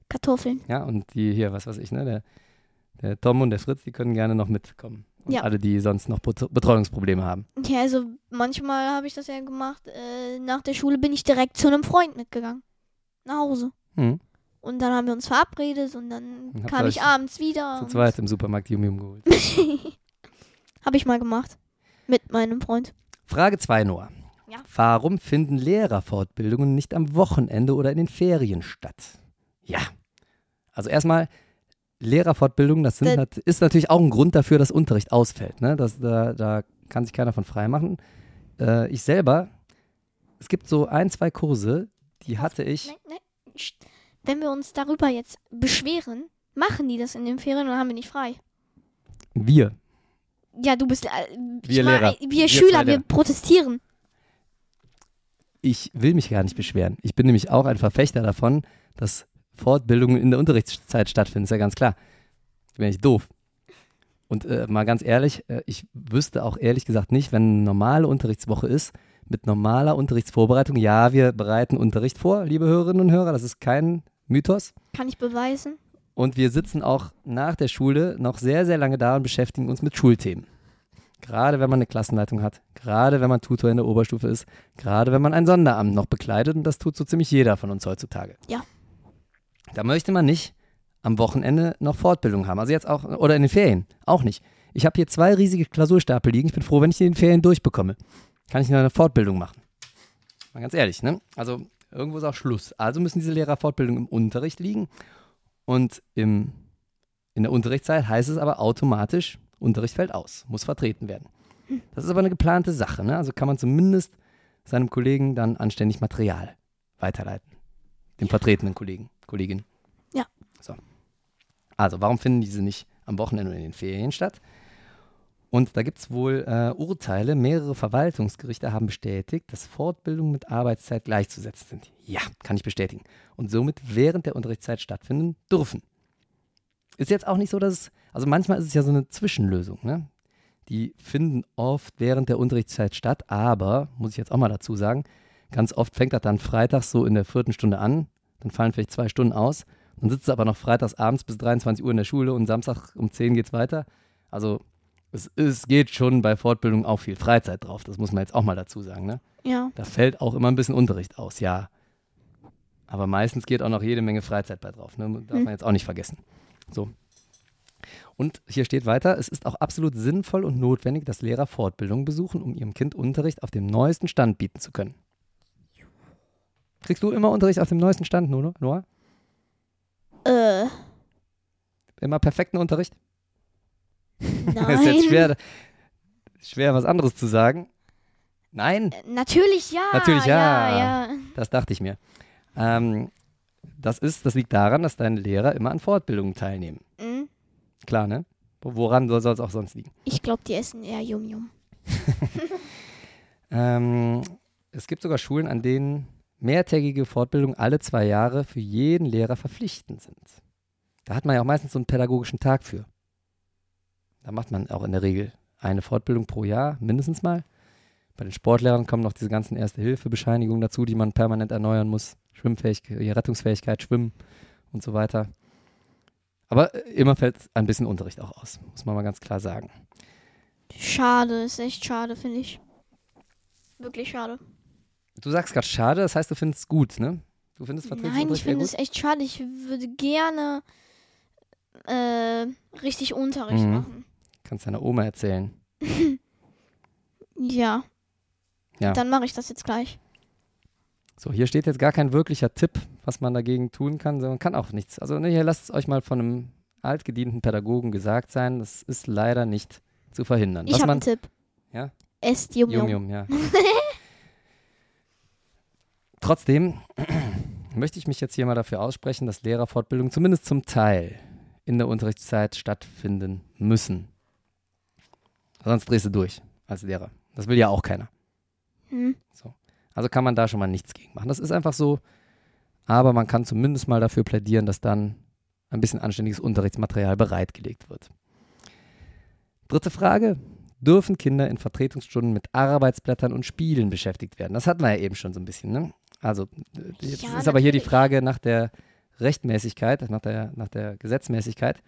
Kartoffeln. Ja, und die hier, was weiß ich, ne, der, der Tom und der Fritz, die können gerne noch mitkommen. Und Ja. alle, die sonst noch Bet- Betreuungsprobleme haben. Ja, also manchmal habe ich das ja gemacht. Äh, nach der Schule bin ich direkt zu einem Freund mitgegangen. Nach Hause. Hm. Und dann haben wir uns verabredet und dann Und kam ich abends wieder. Zu zweit im Supermarkt Yum Yum geholt. Habe ich mal gemacht. Mit meinem Freund. Frage 2, Noah. Ja. Warum finden Lehrerfortbildungen nicht am Wochenende oder in den Ferien statt? Ja. Also erstmal, Lehrerfortbildungen, das sind, Da- nat ist natürlich auch ein Grund dafür, dass Unterricht ausfällt. Ne? Das, da, da kann sich keiner von frei machen. Äh, ich selber, es gibt so ein, zwei Kurse, die hatte ich. Nein, nein. Wenn wir uns darüber jetzt beschweren, machen die das in den Ferien und haben wir nicht frei. Wir. Ja, du bist. Äh, Wir Lehrer. Wir, Wir Schüler, wir protestieren. Ich will mich gar nicht beschweren. Ich bin nämlich auch ein Verfechter davon, dass Fortbildungen in der Unterrichtszeit stattfinden. Ist ja ganz klar. Ich bin nicht doof. Und äh, mal ganz ehrlich, äh, ich wüsste auch ehrlich gesagt nicht, wenn eine normale Unterrichtswoche ist, mit normaler Unterrichtsvorbereitung, ja, wir bereiten Unterricht vor, liebe Hörerinnen und Hörer, das ist kein Mythos. Kann ich beweisen? Und wir sitzen auch nach der Schule noch sehr, sehr lange da und beschäftigen uns mit Schulthemen. Gerade wenn man eine Klassenleitung hat, gerade wenn man Tutor in der Oberstufe ist, gerade wenn man ein Sonderamt noch bekleidet und das tut so ziemlich jeder von uns heutzutage. Ja. Da möchte man nicht am Wochenende noch Fortbildung haben. Also jetzt auch, oder in den Ferien, auch nicht. Ich habe hier zwei riesige Klausurstapel liegen. Ich bin froh, wenn ich die in den Ferien durchbekomme. Kann ich noch eine Fortbildung machen. Mal ganz ehrlich, ne? Also irgendwo ist auch Schluss. Also müssen diese Lehrerfortbildungen im Unterricht liegen. Und im, in der Unterrichtszeit heißt es aber automatisch, Unterricht fällt aus, muss vertreten werden. Das ist aber eine geplante Sache. Ne? Also kann man zumindest seinem Kollegen dann anständig Material weiterleiten. Dem vertretenen Kollegen, Kollegin. Ja. So. Also, warum finden diese nicht am Wochenende und in den Ferien statt? Und da gibt es wohl äh, Urteile. Mehrere Verwaltungsgerichte haben bestätigt, dass Fortbildungen mit Arbeitszeit gleichzusetzen sind. Ja, kann ich bestätigen. Und somit während der Unterrichtszeit stattfinden dürfen. Ist jetzt auch nicht so, dass es, also manchmal ist es ja so eine Zwischenlösung, ne? Die finden oft während der Unterrichtszeit statt, aber, muss ich jetzt auch mal dazu sagen, ganz oft fängt das dann freitags so in der vierten Stunde an, dann fallen vielleicht zwei Stunden aus, dann sitzt du aber noch freitags abends bis 23 Uhr in der Schule und Samstag um 10 geht's weiter. Also es, es geht schon bei Fortbildung auch viel Freizeit drauf, das muss man jetzt auch mal dazu sagen, ne? Ja. Da fällt auch immer ein bisschen Unterricht aus, ja. Aber meistens geht auch noch jede Menge Freizeit bei drauf. Ne? Darf man jetzt auch nicht vergessen. So. Und hier steht weiter, es ist auch absolut sinnvoll und notwendig, dass Lehrer Fortbildungen besuchen, um ihrem Kind Unterricht auf dem neuesten Stand bieten zu können. Kriegst du immer Unterricht auf dem neuesten Stand, Noah? Noah? Äh. immer perfekten Unterricht? Nein. ist jetzt schwer, schwer, was anderes zu sagen. Nein, Äh, Natürlich ja. Natürlich ja. Ja, ja. das dachte ich mir. Ähm, das, ist, das liegt daran, dass deine Lehrer immer an Fortbildungen teilnehmen. Hm? Klar, ne? Woran soll es auch sonst liegen? Ich glaube, die essen eher Yum-Yum. Ähm, es gibt sogar Schulen, an denen mehrtägige Fortbildungen alle zwei Jahre für jeden Lehrer verpflichtend sind. Da hat man ja auch meistens so einen pädagogischen Tag für. Da macht man auch in der Regel eine Fortbildung pro Jahr, mindestens mal. Bei den Sportlehrern kommen noch diese ganzen Erste-Hilfe-Bescheinigungen dazu, die man permanent erneuern muss. Schwimmfähigkeit, Rettungsfähigkeit, Schwimmen und so weiter. Aber äh, immer fällt ein bisschen Unterricht auch aus, muss man mal ganz klar sagen. Schade, ist echt schade, finde ich. Wirklich schade. Du sagst gerade schade, das heißt, du findest es gut, ne? Du findest Nein, ich finde es echt schade. Ich würde gerne äh, richtig Unterricht Mhm. machen. Kannst deiner Oma erzählen. Ja. Ja. Dann mache ich das jetzt gleich. So, hier steht jetzt gar kein wirklicher Tipp, was man dagegen tun kann, sondern man kann auch nichts. Also ne, hier lasst es euch mal von einem altgedienten Pädagogen gesagt sein, das ist leider nicht zu verhindern. Ich habe einen Tipp. Ja? Esst Yum Jum, Yum. Jum, ja. Trotzdem möchte ich mich jetzt hier mal dafür aussprechen, dass Lehrerfortbildungen zumindest zum Teil in der Unterrichtszeit stattfinden müssen. Sonst drehst du durch als Lehrer. Das will ja auch keiner. Hm. Also kann man da schon mal nichts gegen machen. Das ist einfach so. Aber man kann zumindest mal dafür plädieren, dass dann ein bisschen anständiges Unterrichtsmaterial bereitgelegt wird. Dritte Frage. Dürfen Kinder in Vertretungsstunden mit Arbeitsblättern und Spielen beschäftigt werden? Das hatten wir ja eben schon so ein bisschen. Ne? Also äh, jetzt Ja, ist aber hier die. Frage nach der Rechtmäßigkeit, nach der, nach der Gesetzmäßigkeit.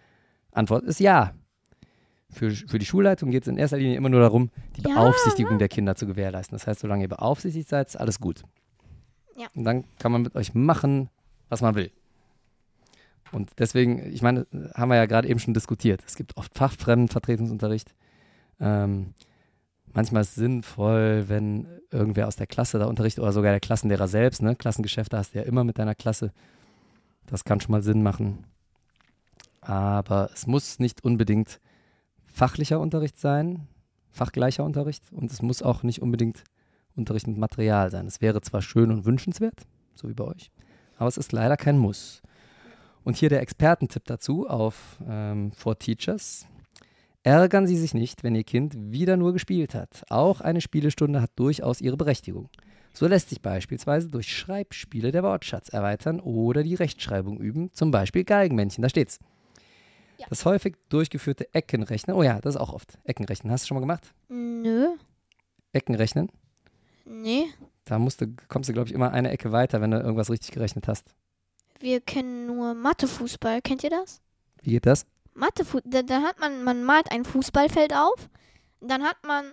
Antwort ist ja. Für, für die Schulleitung geht es in erster Linie immer nur darum, die Ja, Beaufsichtigung der Kinder zu gewährleisten. Das heißt, solange ihr beaufsichtigt seid, ist alles gut. Ja. Und dann kann man mit euch machen, was man will. Und deswegen, ich meine, haben wir ja gerade eben schon diskutiert. Es gibt oft Fachfremdenvertretungsunterricht. Ähm, manchmal ist es sinnvoll, wenn irgendwer aus der Klasse da unterrichtet oder sogar der Klassenlehrer selbst. Ne? Klassengeschäfte hast du ja immer mit deiner Klasse. Das kann schon mal Sinn machen. Aber es muss nicht unbedingt fachlicher Unterricht sein, fachgleicher Unterricht und es muss auch nicht unbedingt Unterricht mit Material sein. Es wäre zwar schön und wünschenswert, so wie bei euch, aber es ist leider kein Muss. Und hier der Expertentipp dazu auf ähm, For Teachers. Ärgern Sie sich nicht, wenn Ihr Kind wieder nur gespielt hat. Auch eine Spielestunde hat durchaus ihre Berechtigung. So lässt sich beispielsweise durch Schreibspiele der Wortschatz erweitern oder die Rechtschreibung üben, zum Beispiel Galgenmännchen, da steht's. Ja. Das häufig durchgeführte Eckenrechnen, oh ja, das ist auch oft. Eckenrechnen, hast du schon mal gemacht? Nö. Eckenrechnen, Nee. da musst du, kommst du, glaube ich, immer eine Ecke weiter, wenn du irgendwas richtig gerechnet hast. Wir kennen nur Mathefußball. Kennt ihr das? Wie geht das? Mathefußball. Da, da hat man, man malt ein Fußballfeld auf. Dann hat man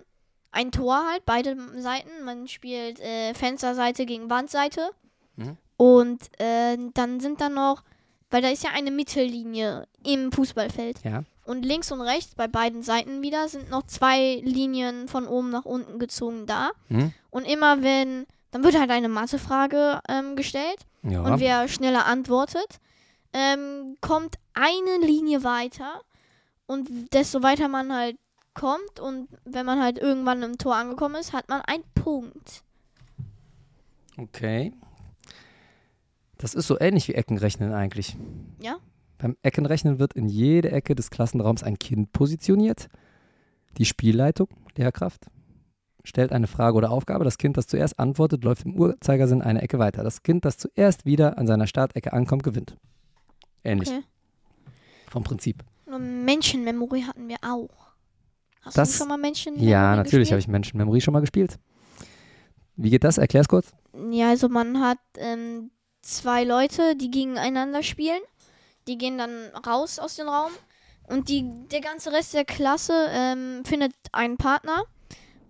ein Tor halt, beide Seiten. Man spielt äh, Fensterseite gegen Wandseite. Mhm. Und äh, dann sind da noch, weil da ist ja eine Mittellinie im Fußballfeld. Ja. Und links und rechts bei beiden Seiten wieder sind noch zwei Linien von oben nach unten gezogen da. Hm? Und immer wenn, dann wird halt eine Mathefrage ähm, gestellt. Ja. Und wer schneller antwortet, ähm, kommt eine Linie weiter. Und desto weiter man halt kommt und wenn man halt irgendwann im Tor angekommen ist, hat man einen Punkt. Okay. Das ist so ähnlich wie Eckenrechnen eigentlich. Ja? Beim Eckenrechnen wird in jede Ecke des Klassenraums ein Kind positioniert. Die Spielleitung, Lehrkraft, stellt eine Frage oder Aufgabe. Das Kind, das zuerst antwortet, läuft im Uhrzeigersinn eine Ecke weiter. Das Kind, das zuerst wieder an seiner Startecke ankommt, gewinnt. Ähnlich Okay. Vom Prinzip. Menschenmemory hatten wir auch. Hast Das- du schon mal Menschenmemory Ja, natürlich habe ich Menschenmemory schon mal gespielt. Wie geht das? Erklär's kurz. Ja, also man hat ähm, zwei Leute, die gegeneinander spielen. Die gehen dann raus aus dem Raum. Und die, der ganze Rest der Klasse ähm, findet einen Partner.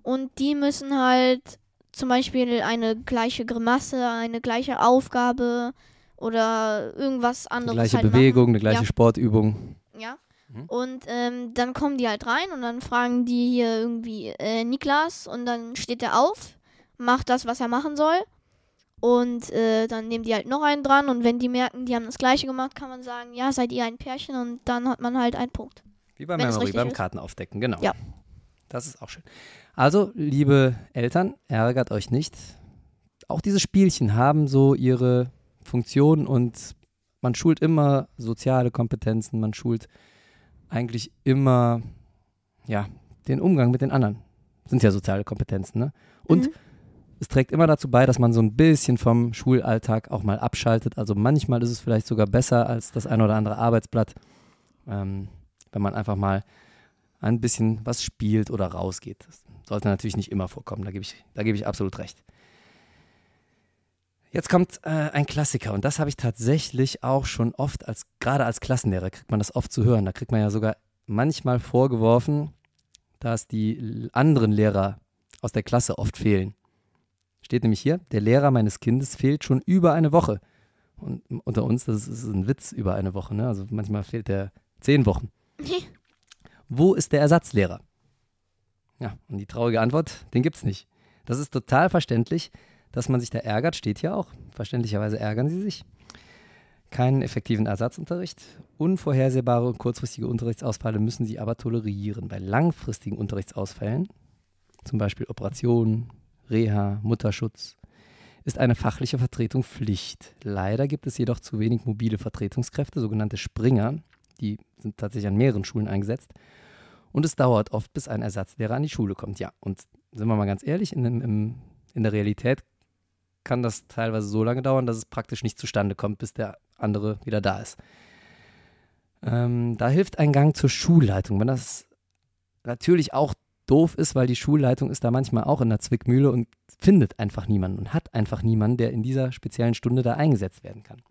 Und die müssen halt zum Beispiel eine gleiche Grimasse, eine gleiche Aufgabe oder irgendwas anderes. gleiche halt Bewegung, eine gleiche Ja. Sportübung. Machen. Ja. Mhm. Und ähm, dann kommen die halt rein und dann fragen die hier irgendwie äh, Niklas und dann steht er auf, macht das, was er machen soll. Und äh, dann nehmen die halt noch einen dran und wenn die merken, die haben das gleiche gemacht, kann man sagen, ja, seid ihr ein Pärchen und dann hat man halt einen Punkt. Wie bei Wenn es Memory, beim. Kartenaufdecken, genau. Ja. Das ist auch schön. Also, liebe Eltern, ärgert euch nicht. Auch diese Spielchen haben so ihre Funktion und man schult immer soziale Kompetenzen, man schult eigentlich immer, ja, den Umgang mit den anderen. Sind ja soziale Kompetenzen, ne? Und Mhm. es trägt immer dazu bei, dass man so ein bisschen vom Schulalltag auch mal abschaltet. Also manchmal ist es vielleicht sogar besser als das ein oder andere Arbeitsblatt, ähm, wenn man einfach mal ein bisschen was spielt oder rausgeht. Das sollte natürlich nicht immer vorkommen, da gebe ich, da gebe ich absolut recht. Jetzt kommt äh, ein Klassiker und das habe ich tatsächlich auch schon oft als, gerade als Klassenlehrer kriegt man das oft zu hören. Da kriegt man ja sogar manchmal vorgeworfen, dass die anderen Lehrer aus der Klasse oft fehlen. Steht nämlich hier, der Lehrer meines Kindes fehlt schon über eine Woche. Und unter uns, das ist ein Witz über eine Woche, ne? Also manchmal fehlt der zehn Wochen. Wo ist der Ersatzlehrer? Ja, und die traurige Antwort, den gibt's nicht. Das ist total verständlich, dass man sich da ärgert, steht hier auch. Verständlicherweise ärgern sie sich. Keinen effektiven Ersatzunterricht. Unvorhersehbare und kurzfristige Unterrichtsausfälle müssen sie aber tolerieren. Bei langfristigen Unterrichtsausfällen, zum Beispiel Operationen, Reha, Mutterschutz, ist eine fachliche Vertretung Pflicht. Leider gibt es jedoch zu wenig mobile Vertretungskräfte, sogenannte Springer, die sind tatsächlich an mehreren Schulen eingesetzt. Und es dauert oft, bis ein Ersatzlehrer an die Schule kommt. Ja, und sind wir mal ganz ehrlich, in, im, in der Realität kann das teilweise so lange dauern, dass es praktisch nicht zustande kommt, bis der andere wieder da ist. Ähm, da hilft ein Gang zur Schulleitung. Wenn das natürlich auch doof ist, weil die Schulleitung ist da manchmal auch in der Zwickmühle und findet einfach niemanden und hat einfach niemanden, der in dieser speziellen Stunde da eingesetzt werden kann.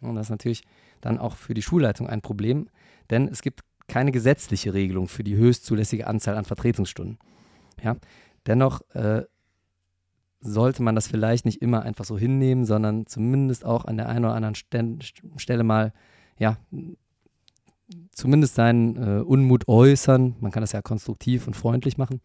Und das ist natürlich dann auch für die Schulleitung ein Problem, denn es gibt keine gesetzliche Regelung für die höchstzulässige Anzahl an Vertretungsstunden. Ja? Dennoch äh, sollte man das vielleicht nicht immer einfach so hinnehmen, sondern zumindest auch an der einen oder anderen Stel Stelle mal, ja, zumindest seinen äh, Unmut äußern. Man kann das ja konstruktiv und freundlich machen,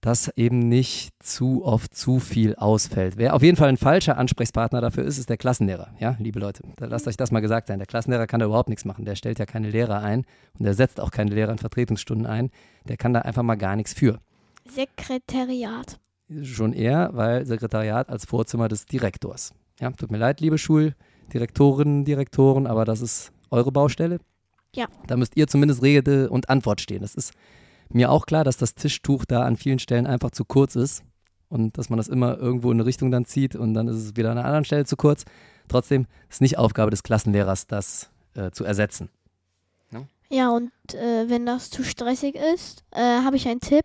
dass eben nicht zu oft zu viel ausfällt. Wer auf jeden Fall ein falscher Ansprechpartner dafür ist, ist der Klassenlehrer. Ja, liebe Leute, da lasst euch das mal gesagt sein. Der Klassenlehrer kann da überhaupt nichts machen. Der stellt ja keine Lehrer ein und der setzt auch keine Lehrer in Vertretungsstunden ein. Der kann da einfach mal gar nichts für. Sekretariat. Schon eher, weil Sekretariat als Vorzimmer des Direktors. Ja, tut mir leid, liebe Schuldirektorinnen, Direktoren, aber das ist eure Baustelle. Ja. Da müsst ihr zumindest Rede und Antwort stehen. Das ist mir auch klar, dass das Tischtuch da an vielen Stellen einfach zu kurz ist und dass man das immer irgendwo in eine Richtung dann zieht und dann ist es wieder an einer anderen Stelle zu kurz. Trotzdem ist nicht Aufgabe des Klassenlehrers, das äh, zu ersetzen. Ja, und äh, wenn das zu stressig ist, äh, habe ich einen Tipp.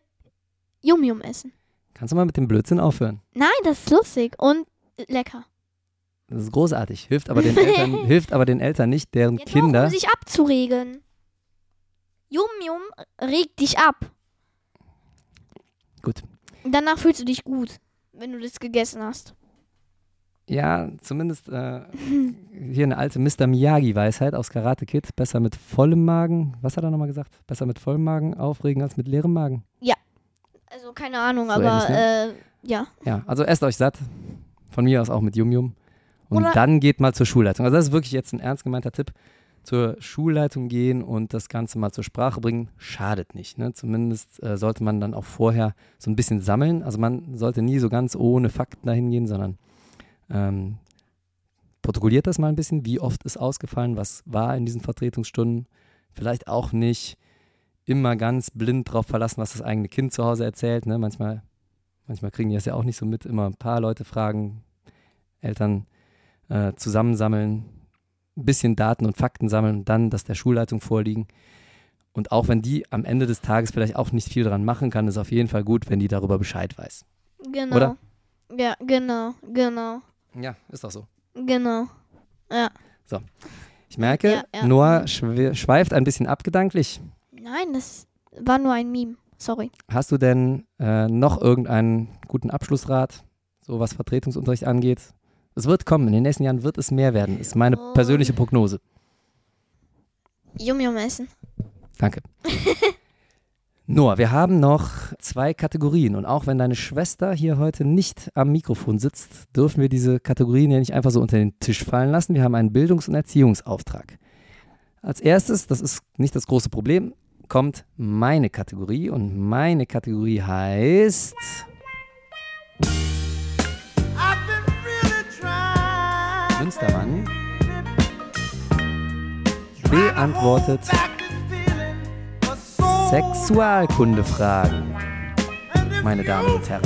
Yum-Yum essen. Kannst du mal mit dem Blödsinn aufhören? Nein, das ist lustig und lecker. Das ist großartig. Hilft aber den Eltern, hilft aber den Eltern nicht, deren Ja, doch, Kinder. um sich abzuregen. Yum-Yum regt dich ab. Gut. Danach fühlst du dich gut, wenn du das gegessen hast. Ja, zumindest äh, hier eine alte Mr. Miyagi-Weisheit aus Karate Kid. Besser mit vollem Magen, was hat er nochmal gesagt? Besser mit vollem Magen aufregen als mit leerem Magen. Also keine Ahnung, So aber ähnlich, äh, ja. Ja, also esst euch satt. Von mir aus auch mit Yum Yum. Und Oder- dann geht mal zur Schulleitung. Also das ist wirklich jetzt ein ernst gemeinter Tipp. Zur Schulleitung gehen und das Ganze mal zur Sprache bringen, schadet nicht. Ne? Zumindest äh, sollte man dann auch vorher so ein bisschen sammeln. Also man sollte nie so ganz ohne Fakten dahin gehen, sondern ähm, protokolliert das mal ein bisschen. Wie oft ist ausgefallen? Was war in diesen Vertretungsstunden? Vielleicht auch nicht immer ganz blind drauf verlassen, was das eigene Kind zu Hause erzählt. Ne? Manchmal, manchmal kriegen die das ja auch nicht so mit. Immer ein paar Leute fragen, Eltern äh, zusammensammeln, ein bisschen Daten und Fakten sammeln und dann das der Schulleitung vorliegen. Und auch wenn die am Ende des Tages vielleicht auch nicht viel dran machen kann, ist auf jeden Fall gut, wenn die darüber Bescheid weiß. Genau. Oder? Ja, genau, genau, Ja, ist doch so. genau. Ich merke, Ja, ja. Noah schwe- schweift ein bisschen abgedanklich. Nein, das war nur ein Meme. Sorry. Hast du denn äh, noch irgendeinen guten Abschlussrat, so was Vertretungsunterricht angeht? Es wird kommen, in den nächsten Jahren wird es mehr werden, ist meine Oh. persönliche Prognose. Yum-Yum essen. Danke. Noah, wir haben noch zwei Kategorien und auch wenn deine Schwester hier heute nicht am Mikrofon sitzt, dürfen wir diese Kategorien ja nicht einfach so unter den Tisch fallen lassen. Wir haben einen Bildungs- und Erziehungsauftrag. Als erstes, das ist nicht das große Problem, kommt meine Kategorie und meine Kategorie heißt Münstermann beantwortet Sexualkundefragen, meine Damen und Herren.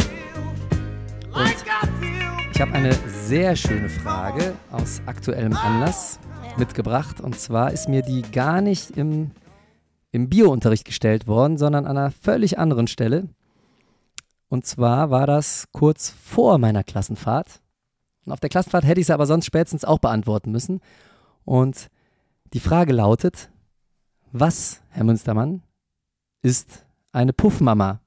Und ich habe eine sehr schöne Frage aus aktuellem Anlass mitgebracht. Und zwar ist mir die gar nicht im, im Biounterricht gestellt worden, sondern an einer völlig anderen Stelle. Und zwar war das kurz vor meiner Klassenfahrt. Und auf der Klassenfahrt hätte ich sie aber sonst spätestens auch beantworten müssen. Und die Frage lautet, was, Herr Münstermann, ist eine Puffmama?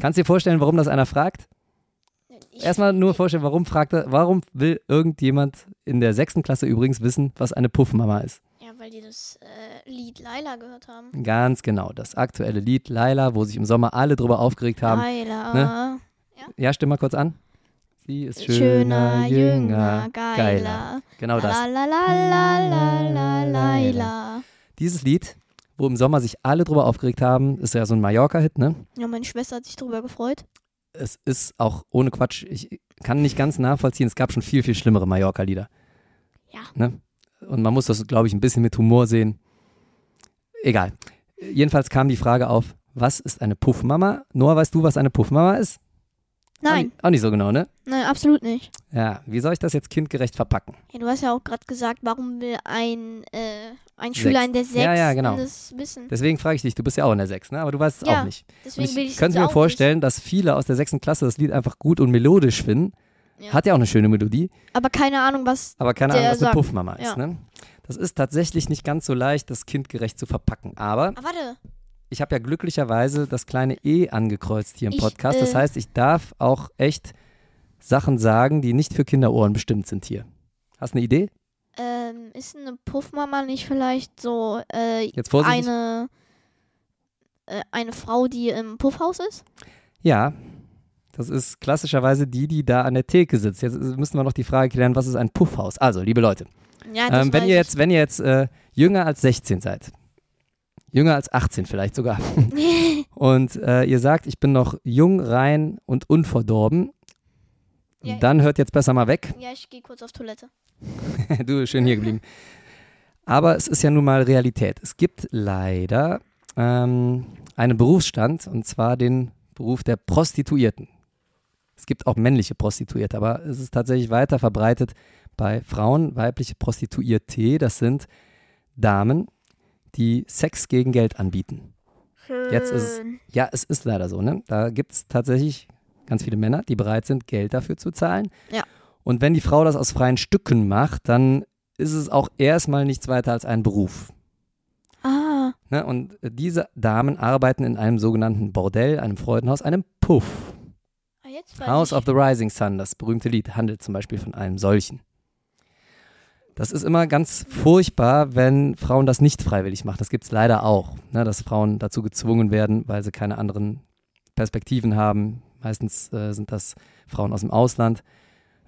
Kannst du dir vorstellen, warum das einer fragt? Ich- Erstmal nur vorstellen, warum fragt er, warum will irgendjemand in der sechsten Klasse übrigens wissen, was eine Puffmama ist? Ja, weil die das äh, Lied Laila gehört haben. Ganz genau, das aktuelle Lied Laila, wo sich im Sommer alle drüber aufgeregt haben. Laila. ne? Ja, stimm mal kurz an. Sie ist schöner, jünger, geiler. Genau das. La la la la la la Laila. Dieses Lied, wo im Sommer sich alle drüber aufgeregt haben, ist ja so ein Mallorca-Hit, ne? Ja, meine Schwester hat sich drüber gefreut. Es ist auch ohne Quatsch, ich kann nicht ganz nachvollziehen, es gab schon viel, viel schlimmere Mallorca-Lieder. Ja. Ne? Und man muss das, glaube ich, ein bisschen mit Humor sehen. Egal. Jedenfalls kam die Frage auf, was ist eine Puffmama? Noah, weißt du, was eine Puffmama ist? Nein, nicht, auch nicht so genau, ne? nein, absolut nicht. Ja, wie soll ich das jetzt kindgerecht verpacken? Ja, du hast ja auch gerade gesagt, warum will ein, äh, ein Schüler in der Sechs. 6 Ja, ja, genau. das wissen? Deswegen frage ich dich, du bist ja auch in der 6, ne? aber du weißt es Ja, auch nicht. Und Deswegen will ich ich könnte mir vorstellen, dass viele aus der 6. Klasse das Lied einfach gut und melodisch finden. Ja. Hat ja auch eine schöne Melodie, Aber keine Ahnung, was. aber keine Der Ahnung, was eine sagt- Puffmama ist. ja. Ne? Das ist tatsächlich nicht ganz so leicht, das kindgerecht zu verpacken. Aber Ah, warte. ich habe ja glücklicherweise das kleine E angekreuzt hier im Ich, Podcast. Das äh, heißt, ich darf auch echt Sachen sagen, die nicht für Kinderohren bestimmt sind hier. Hast du eine Idee? Ähm, ist eine Puffmama nicht vielleicht so äh, eine, äh, eine Frau, die im Puffhaus ist? Ja, das ist klassischerweise die, die da an der Theke sitzt. Jetzt müssen wir noch die Frage klären, was ist ein Puffhaus? Also, liebe Leute, Ja, ähm, wenn ihr jetzt, wenn ihr jetzt äh, jünger als 16 seid, jünger als 18 vielleicht sogar, und äh, ihr sagt, ich bin noch jung, rein und unverdorben, Ja. dann hört jetzt besser mal weg. Ja, ich gehe kurz auf Toilette. du, schön hier geblieben. Aber es ist ja nun mal Realität. Es gibt leider ähm, einen Berufsstand, und zwar den Beruf der Prostituierten. Es gibt auch männliche Prostituierte, aber es ist tatsächlich weiter verbreitet bei Frauen, weibliche Prostituierte. Das sind Damen, die Sex gegen Geld anbieten. Jetzt ist. Ja, es ist leider so, ne? Da gibt es tatsächlich ganz viele Männer, die bereit sind, Geld dafür zu zahlen. Ja. Und wenn die Frau das aus freien Stücken macht, dann ist es auch erstmal nichts weiter als ein Beruf. Ah, Ne? Und diese Damen arbeiten in einem sogenannten Bordell, einem Freudenhaus, einem Puff. House of the Rising Sun, das berühmte Lied, handelt zum Beispiel von einem solchen. Das ist immer ganz furchtbar, wenn Frauen das nicht freiwillig machen. Das gibt es leider auch, ne, dass Frauen dazu gezwungen werden, weil sie keine anderen Perspektiven haben. Meistens äh, sind das Frauen aus dem Ausland.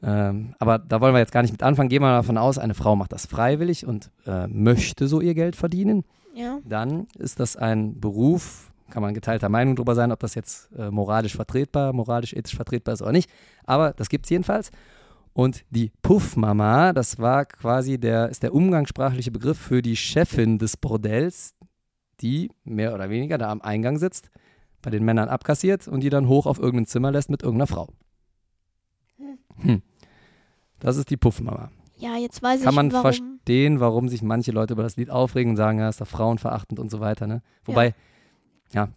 Ähm, aber da wollen wir jetzt gar nicht mit anfangen. Gehen wir mal davon aus, eine Frau macht das freiwillig und äh, möchte so ihr Geld verdienen Ja. dann ist das ein Beruf, kann man geteilter Meinung drüber sein, ob das jetzt äh, moralisch vertretbar, moralisch ethisch vertretbar ist oder nicht. Aber das gibt es jedenfalls. Und die Puffmama, das war quasi der, ist der umgangssprachliche Begriff für die Chefin des Bordells, die mehr oder weniger da am Eingang sitzt, bei den Männern abkassiert und die dann hoch auf irgendein Zimmer lässt mit irgendeiner Frau. Hm. Das ist die Puffmama. ja, jetzt weiß Kann ich, man warum. verstehen, warum sich manche Leute über das Lied aufregen und sagen, ja, ist doch frauenverachtend und so weiter. Ne? Wobei, ja.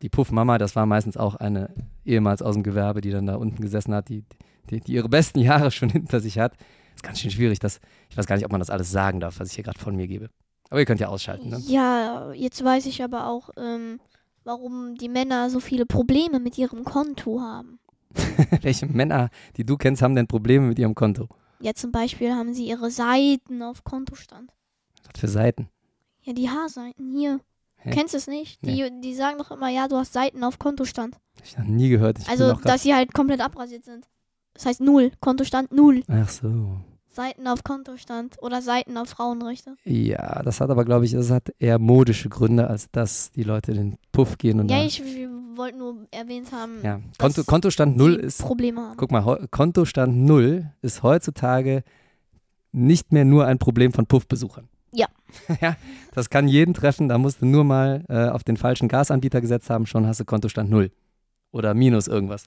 Die Puffmama, das war meistens auch eine ehemals aus dem Gewerbe, die dann da unten gesessen hat, die, die, die ihre besten Jahre schon hinter sich hat. Ist ganz schön schwierig. Das, ich weiß gar nicht, ob man das alles sagen darf, was ich hier gerade von mir gebe. Aber ihr könnt ja ausschalten. Ne? Ja, jetzt weiß ich aber auch, ähm, warum die Männer so viele Probleme mit ihrem Konto haben. Welche Männer, die du kennst, haben denn Probleme mit ihrem Konto? Ja, zum Beispiel haben sie ihre Seiten auf Kontostand. Was für Seiten? Ja, die Haarseiten hier. Hä? Kennst du es nicht? Die, die sagen doch immer, ja, du hast Seiten auf Kontostand. Hab ich noch nie gehört. Ich also, dass sie halt komplett abrasiert sind. Das heißt null. Kontostand null. Ach so. Seiten auf Kontostand oder Seiten auf Frauenrechte. Ja, das hat aber, glaube ich, das hat eher modische Gründe, als dass die Leute in den Puff gehen und Ja, ich, wollte nur erwähnt haben, ja. Konto, dass Kontostand null ist, Probleme haben. guck mal, Kontostand null ist heutzutage nicht mehr nur ein Problem von Puffbesuchern. Ja. ja, das kann jeden treffen, da musst du nur mal äh, auf den falschen Gasanbieter gesetzt haben, schon hast du Kontostand null. Oder minus irgendwas.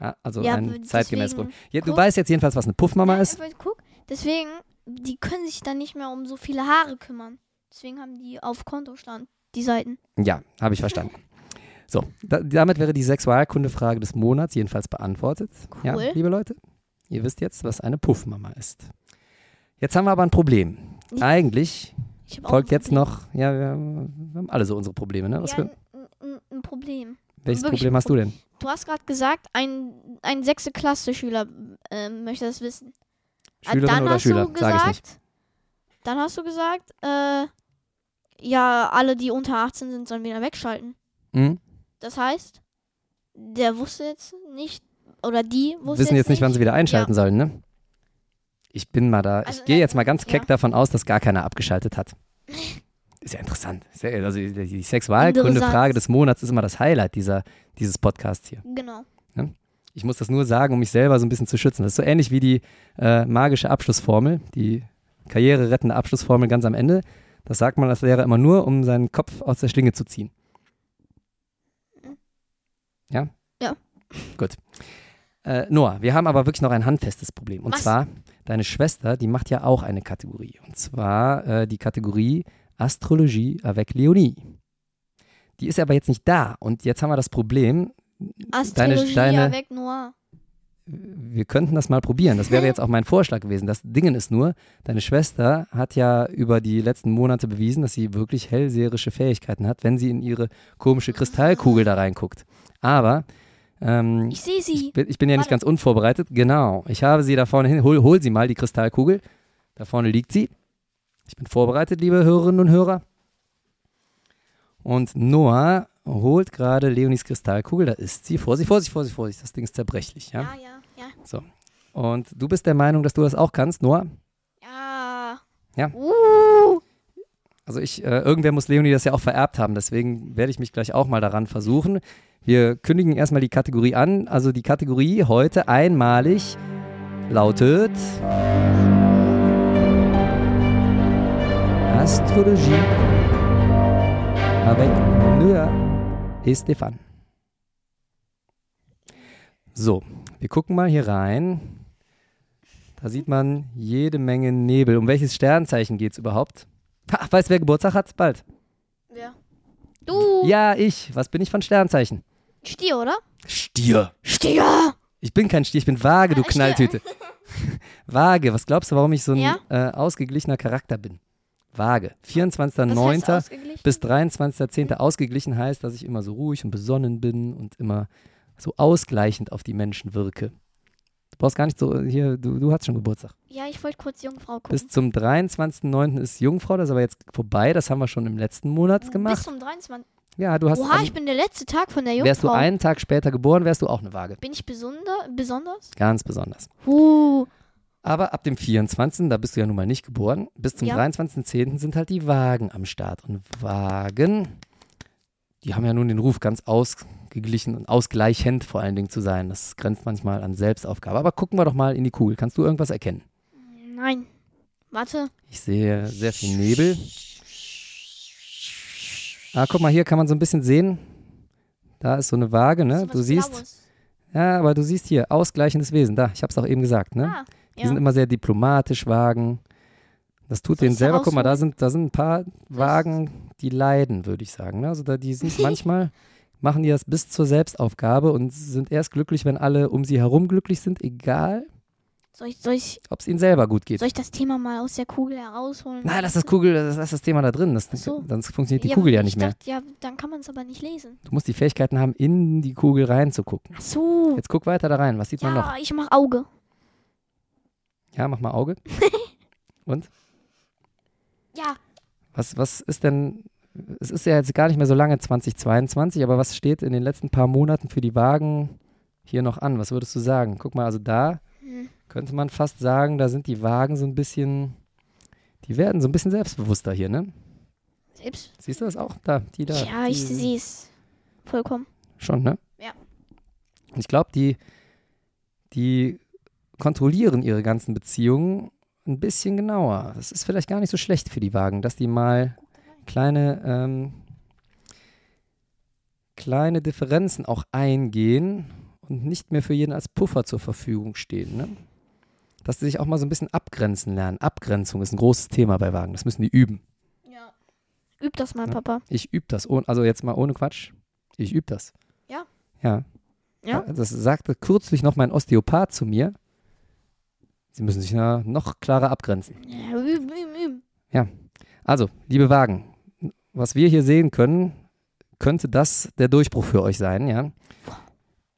Ja, also Ja, ein zeitgemäßes Problem. Ja, du weißt jetzt jedenfalls, was eine Puffmama Ja, ist. guck, deswegen, die können sich dann nicht mehr um so viele Haare kümmern. Deswegen haben die auf Kontostand die Seiten. Ja, habe ich verstanden. So, da, damit wäre die Sexualkundefrage des Monats jedenfalls beantwortet. Ja, Cool. liebe Leute, ihr wisst jetzt, was eine Puffmama ist. Jetzt haben wir aber ein Problem. Ich- Eigentlich folgt jetzt noch, ja, wir haben wir haben alle so unsere Probleme, ne? Was ja, für, ein, Problem. welches wirklich Problem hast du denn? Du hast gerade gesagt, ein, ein sechste Klasse-Schüler ähm, möchte das wissen. Ah, Schülerin dann oder hast Schüler? du Sag ich gesagt, nicht. Dann hast du gesagt, äh, ja, alle, die unter 18 sind, sollen wieder wegschalten. Hm? Das heißt, der wusste jetzt nicht, oder die wusste Wissen jetzt nicht, wann sie wieder einschalten sollen, ne? Ich bin mal da. Also, ich gehe jetzt mal ganz keck ja. davon aus, dass gar keiner abgeschaltet hat. Ist ja interessant. Ja, also die Sexualkunde-Frage des Monats ist immer das Highlight dieser, dieses Podcasts hier. Genau. Ich muss das nur sagen, um mich selber so ein bisschen zu schützen. Das ist so ähnlich wie die äh, magische Abschlussformel, die karriererettende Abschlussformel ganz am Ende. Das sagt man als Lehrer immer nur, um seinen Kopf aus der Schlinge zu ziehen. Ja? Ja. Gut. Äh, Noah, wir haben aber wirklich noch ein handfestes Problem. Und Was? zwar, deine Schwester, die macht ja auch eine Kategorie. Und zwar äh, die Kategorie Astrologie avec Leonie. Die ist aber jetzt nicht da. Und jetzt haben wir das Problem, Astrologie deine- avec Noir. wir könnten das mal probieren. Das wäre jetzt auch mein Vorschlag gewesen. Das Ding ist nur, deine Schwester hat ja über die letzten Monate bewiesen, dass sie wirklich hellseherische Fähigkeiten hat, wenn sie in ihre komische Kristallkugel da reinguckt. Aber ähm, Ich sehe sie. ich, bin, ich bin ja nicht Warte. ganz unvorbereitet. Genau. Ich habe sie da vorne hin. Hol, hol sie mal, die Kristallkugel. Da vorne liegt sie. Ich bin vorbereitet, liebe Hörerinnen und Hörer. Und Noah holt gerade Leonis Kristallkugel. Da ist sie. Vorsicht, Vorsicht, Vorsicht, Vorsicht. Das Ding ist zerbrechlich. Ja? Ja, ja, ja. Und du bist der Meinung, dass du das auch kannst, Noah? Ja. Ja. Uh, Also ich, äh, irgendwer muss Leonie das ja auch vererbt haben, deswegen werde ich mich gleich auch mal daran versuchen. Wir kündigen erstmal die Kategorie an. Also die Kategorie heute einmalig lautet Astrologie avec Noah et Stefan. So, wir gucken mal hier rein. Da sieht man jede Menge Nebel. Um welches Sternzeichen geht es überhaupt? Ha, weißt du, wer Geburtstag hat? Bald. wer? Du. Ja, ich. Was bin ich von Sternzeichen? Stier, oder? Stier. Stier. Ich bin kein Stier, ich bin vage, du Ah. Knalltüte. vage. Was glaubst du, warum ich so ein Ja? äh, ausgeglichener Charakter bin? Vage. Was heißt 24.09. ausgeglichen? bis 23.10. ausgeglichen heißt, dass ich immer so ruhig und besonnen bin und immer so ausgleichend auf die Menschen wirke. Du brauchst gar nicht so, hier, du, du hast schon Geburtstag. Ja, ich wollte kurz Jungfrau gucken. Bis zum 23.09. ist Jungfrau, das ist aber jetzt vorbei, das haben wir schon im letzten Monat Bis gemacht. zum 23. Ja, du hast, Oha, am- ich bin der letzte Tag von der Jungfrau. wärst du einen Tag später geboren, wärst du auch eine Waage. bin ich besonder, besonders? Ganz besonders. Uh, Aber ab dem 24., da bist du ja nun mal nicht geboren, bis zum Ja. 23.10. sind halt die Wagen am Start. Und Wagen, die haben ja nun den Ruf, ganz ausgeglichen und ausgleichend vor allen Dingen zu sein. Das grenzt manchmal an Selbstaufgabe. Aber gucken wir doch mal in die Kugel. Kannst du irgendwas erkennen? nein. Warte. Ich sehe sehr viel Nebel. Ah, guck mal, hier kann man so ein bisschen sehen. Da ist so eine Waage, ne? Du siehst, Blaues. ja, aber du siehst hier, ausgleichendes Wesen. Da, ich hab's auch eben gesagt, ne? Ah, Die ja. sind immer sehr diplomatisch, Wagen. Das tut denen selber. Guck mal, da sind, da sind ein paar Wagen, die leiden, würde ich sagen. Ne? Also da, die sind manchmal, machen die das bis zur Selbstaufgabe und sind erst glücklich, wenn alle um sie herum glücklich sind, egal, soll, ich, soll, ich, ob es ihnen selber gut geht. soll ich das Thema mal aus der Kugel herausholen? Nein, lass das Kugel, das, lass das Thema da drin. Das, so. Sonst funktioniert die Ja, Kugel ja ich nicht mehr. Dachte, ja, dann kann man es aber nicht lesen. Du musst die Fähigkeiten haben, in die Kugel reinzugucken. Ach so. Jetzt guck weiter da rein. Was sieht man noch? Ja, ich mach Auge. Ja, mach mal Auge. Und? Ja, Was, was ist denn, es ist ja jetzt gar nicht mehr so lange 2022, aber was steht in den letzten paar Monaten für die Wagen hier noch an? Was würdest du sagen? Guck mal, also da. Könnte man fast sagen, da sind die Wagen so ein bisschen, die werden so ein bisschen selbstbewusster hier, ne? Selbst. Siehst du das auch? Da, die da. Ja, ich sehe es. Vollkommen. Schon, ne? Ja. Und ich glaube, die, die kontrollieren ihre ganzen Beziehungen ein bisschen genauer. Das ist vielleicht gar nicht so schlecht für die Wagen, dass die mal kleine, ähm, kleine Differenzen auch eingehen und nicht mehr für jeden als Puffer zur Verfügung stehen. Ne? Dass sie sich auch mal so ein bisschen abgrenzen lernen. Abgrenzung ist ein großes Thema bei Wagen. Das müssen die üben. Ja. Üb das mal, Ja. Papa. Ich übe das. ohne- Also jetzt mal ohne Quatsch. Ich übe das. Ja. Ja. Ja. Das sagte kürzlich noch mein Osteopath zu mir. Sie müssen sich noch klarer abgrenzen. Ja, üben, üben, üben. Also, liebe Wagen, was wir hier sehen können, könnte das der Durchbruch für euch sein, ja.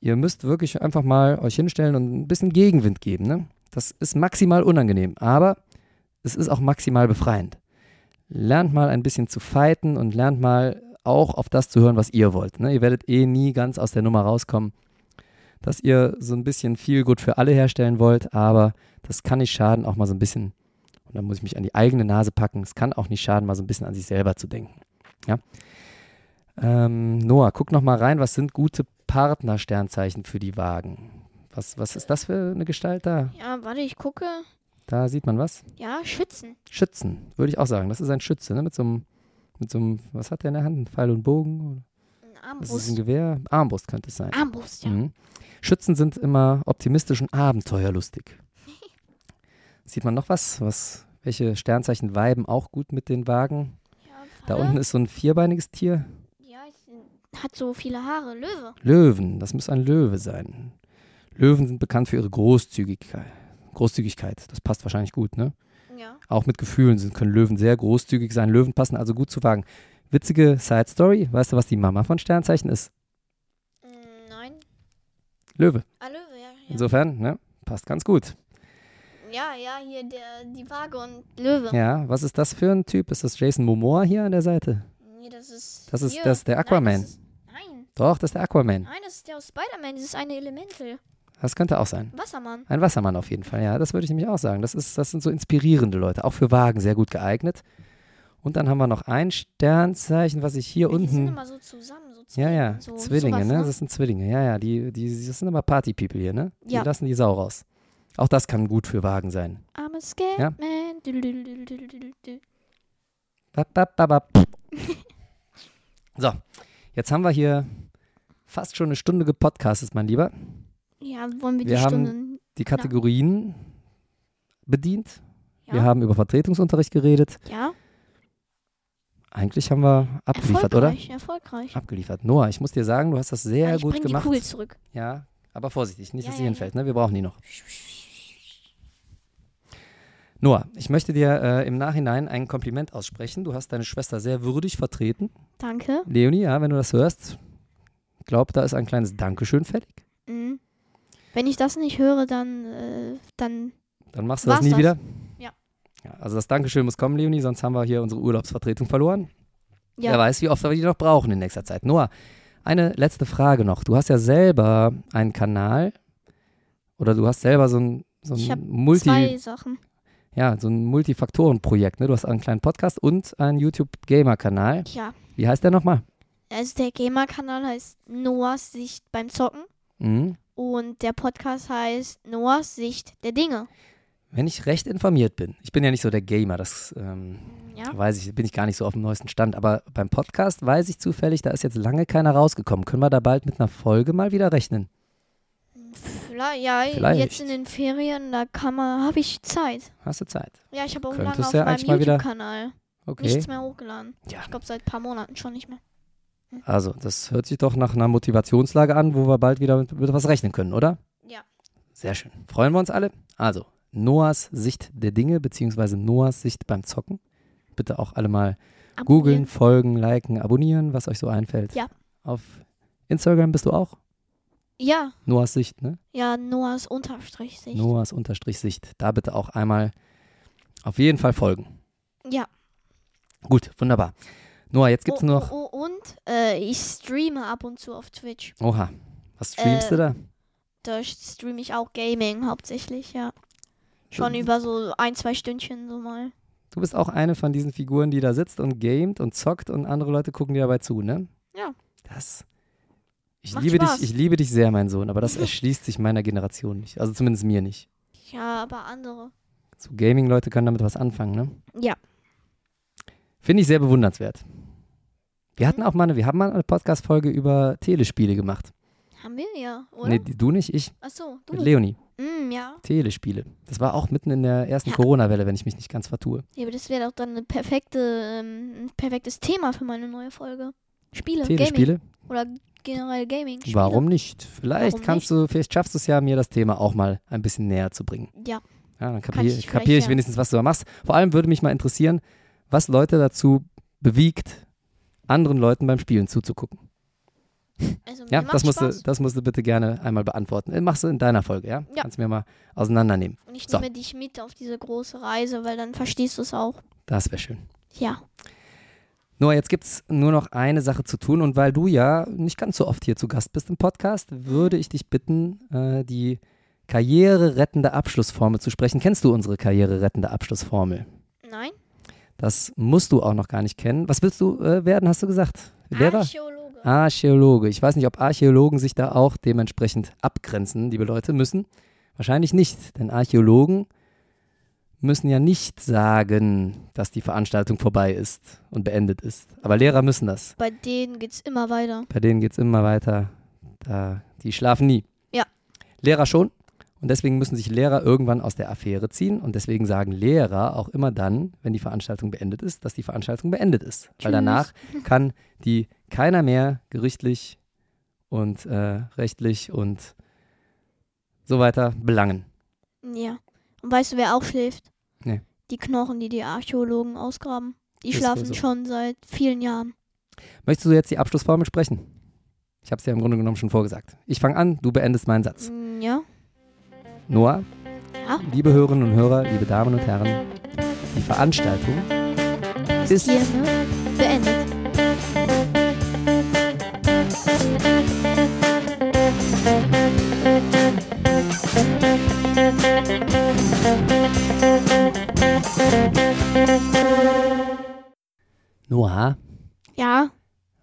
Ihr müsst wirklich einfach mal euch hinstellen und ein bisschen Gegenwind geben, ne? Das ist maximal unangenehm, aber es ist auch maximal befreiend. Lernt mal ein bisschen zu fighten und lernt mal auch auf das zu hören, was ihr wollt. Ne? Ihr werdet eh nie ganz aus der Nummer rauskommen, dass ihr so ein bisschen viel gut für alle herstellen wollt, aber das kann nicht schaden, auch mal so ein bisschen und dann muss ich mich an die eigene Nase packen. Es kann auch nicht schaden, mal so ein bisschen an sich selber zu denken. Ja? Ähm, Noah, guck noch mal rein. Was sind gute Partnersternzeichen für die Wagen? Was, was ist das für eine Gestalt da? Ja, warte, ich gucke. Da sieht man was. Ja, Schützen. Schützen, würde ich auch sagen. Das ist ein Schütze, ne? Mit so einem, mit so einem, was hat der in der Hand? Ein Pfeil und Bogen? Ein Das ist ein Armbrust. Gewehr. Armbrust könnte es sein. Armbrust, ja. Mhm. Schützen sind immer optimistisch und abenteuerlustig. Sieht man noch was? was? Welche Sternzeichen weiben auch gut mit den Wagen? ja Da unten ist so ein vierbeiniges Tier. Ja, hat so viele Haare. Löwe. Löwen, das muss ein Löwe sein. Löwen sind bekannt für ihre Großzügigkeit. Großzügigkeit, das passt wahrscheinlich gut, ne? Ja. Auch mit Gefühlen sind, können Löwen sehr großzügig sein. Löwen passen also gut zu Wagen. Witzige Side Story. Weißt du, was die Mama von Sternzeichen ist? Mm, nein. Löwe. Ah, Löwe, ja. Ja, Insofern, ne? Passt ganz gut. ja, ja hier der, die Waage und Löwe. Ja, was ist das für ein Typ? Ist das Jason Momoa hier an der Seite? Nee, das ist. Das ist- hier. das ist der Nein, Aquaman. das ist- Nein, Doch, das ist der Aquaman. nein, das ist der aus Spider-Man. Das ist eine Elemental. Das könnte auch sein. Wassermann. Ein Wassermann auf jeden Fall, ja, das würde ich nämlich auch sagen. Das, ist, das sind so inspirierende Leute, auch für Wagen sehr gut geeignet. Und dann haben wir noch ein Sternzeichen, was ich hier Die sind unten. immer so zusammen. So Ja, Zwillinge, ja, so, Zwillinge, sowas, ne? Das sind Zwillinge, ja, ja. Die, die, das sind immer Party-People hier, ne? Die Ja. lassen die Sau raus. Auch das kann gut für Wagen sein. I'm a scared Ja. man. Du, du, du, bap, bap, bap. So, jetzt haben wir hier fast schon eine Stunde gepodcastet, mein Lieber. Ja, wollen wir, Wir die haben-. Die Kategorien bedient. Ja. Wir haben über Vertretungsunterricht geredet. ja, Eigentlich haben wir abgeliefert, oder? erfolgreich, erfolgreich. Abgeliefert. Noah, ich muss dir sagen, du hast das sehr Ja, ich gut gemacht. die Kugel zurück. Ja, aber vorsichtig, nicht, Ja, dass sie ja, hinfällt. Ne? Wir brauchen die noch. Noah, ich möchte dir äh, im Nachhinein ein Kompliment aussprechen. Du hast deine Schwester sehr würdig vertreten. Danke. Leonie, ja, wenn du das hörst, ich glaube, da ist ein kleines Dankeschön fällig. Mhm. Wenn ich das nicht höre, dann, äh, dann Dann machst du das nie das? wieder. Ja. ja. Also das Dankeschön muss kommen, Leonie, sonst haben wir hier unsere Urlaubsvertretung verloren. ja. Wer weiß, wie oft wir die noch brauchen in nächster Zeit. Noah, eine letzte Frage noch. Du hast ja selber einen Kanal oder du hast selber so ein, so Ich ein Multi, zwei Sachen. ja, so ein Multifaktoren-Projekt. Ne? Du hast einen kleinen Podcast und einen YouTube-Gamer-Kanal. Ja. Wie heißt der nochmal? Also der Gamer-Kanal heißt Noahs Sicht beim Zocken Mhm. Und der Podcast heißt Noahs Sicht der Dinge. Wenn ich recht informiert bin, ich bin ja nicht so der Gamer, das ähm, Ja. weiß ich, bin ich gar nicht so auf dem neuesten Stand, aber beim Podcast weiß ich zufällig, da ist jetzt lange keiner rausgekommen. Können wir da bald mit einer Folge mal wieder rechnen? Vielleicht, ja, Vielleicht. jetzt in den Ferien, da kann man, habe ich Zeit. Hast du Zeit? Ja, ich habe auch Könntest lange auf ja meinem YouTube-Kanal Okay. nichts mehr hochgeladen. Ja. Ich glaube seit ein paar Monaten schon nicht mehr. Also, das hört sich doch nach einer Motivationslage an, wo wir bald wieder mit, mit was rechnen können, oder? Ja. Sehr schön. Freuen wir uns alle? Also, Noahs Sicht der Dinge, beziehungsweise Noahs Sicht beim Zocken. Bitte auch alle mal googeln, folgen, liken, abonnieren, was euch so einfällt. Ja. Auf Instagram bist du auch? Ja, Noahs Sicht, ne? ja, Noahs Unterstrich Sicht. Noahs Unterstrich Sicht. Da bitte auch einmal auf jeden Fall folgen. Ja, Gut, wunderbar. Noah, jetzt gibt's oh, noch. Oh, oh, und äh, ich streame ab und zu auf Twitch. Oha. Was streamst Äh, du da? Da streame ich auch Gaming hauptsächlich, ja. Schon Du- über so ein, zwei Stündchen so mal. Du bist auch eine von diesen Figuren, die da sitzt und gamet und zockt und andere Leute gucken dir dabei zu, ne? Ja. Das. Ich Macht liebe Spaß. dich, ich liebe dich sehr, mein Sohn, aber das erschließt sich meiner Generation nicht. Also zumindest mir nicht. Ja, aber andere. So Gaming-Leute können damit was anfangen, ne? Ja. Finde ich sehr bewundernswert. Wir hatten auch mal eine, wir haben mal eine Podcast-Folge über Telespiele gemacht. Haben wir ja, oder? Nee, du nicht, ich. Achso, du. Mit Leonie. Mm, ja. Telespiele. Das war auch mitten in der ersten Ja. Corona-Welle, wenn ich mich nicht ganz vertue. Ja, aber das wäre doch dann eine perfekte, ähm, ein perfektes Thema für meine neue Folge. Spiele, Gaming. Telespiele? Oder generell Gaming. Spiele. Warum nicht? Vielleicht Warum kannst du, vielleicht schaffst du es ja, mir das Thema auch mal ein bisschen näher zu bringen. Ja. Ja, dann kapiere ich kapier ich ja. wenigstens, was du da machst. Vor allem würde mich mal interessieren, was Leute dazu bewegt, anderen Leuten beim Spielen zuzugucken. Also, Ja, das musst, du, das musst du bitte gerne einmal beantworten. Äh, Machst du in deiner Folge, ja? Ja. Kannst du mir mal auseinandernehmen. Und ich so. nehme dich mit auf diese große Reise, weil dann verstehst du es auch. Das wäre schön. Ja. Noah, jetzt gibt es nur noch eine Sache zu tun und weil du ja nicht ganz so oft hier zu Gast bist im Podcast, würde ich dich bitten, äh, die karriererettende Abschlussformel zu sprechen. Kennst du unsere karriererettende Abschlussformel? Nein? Das musst du auch noch gar nicht kennen. Was willst du äh, werden, hast du gesagt? Lehrer? Archäologe. Archäologe. Ich weiß nicht, ob Archäologen sich da auch dementsprechend abgrenzen, liebe Leute, müssen. Wahrscheinlich nicht, denn Archäologen müssen ja nicht sagen, dass die Veranstaltung vorbei ist und beendet ist. Aber Lehrer müssen das. Bei denen geht's immer weiter. Bei denen geht es immer weiter. Da, die schlafen nie. Ja. Lehrer schon. Und deswegen müssen sich Lehrer irgendwann aus der Affäre ziehen. Und deswegen sagen Lehrer auch immer dann, wenn die Veranstaltung beendet ist, dass die Veranstaltung beendet ist. Weil Tschüss. danach kann die keiner mehr gerichtlich und äh, rechtlich und so weiter belangen. Ja. Und weißt du, wer auch schläft? Nee. Die Knochen, die die Archäologen ausgraben. Die Ist schlafen so. schon seit vielen Jahren. Möchtest du jetzt die Abschlussformel sprechen? Ich habe es ja im Grunde genommen schon vorgesagt. Ich fange an, du beendest meinen Satz. Mm, Ja. Noah, Ja. liebe Hörerinnen und Hörer, liebe Damen und Herren, die Veranstaltung ist Hier, ne? Beendet. Noah, Ja.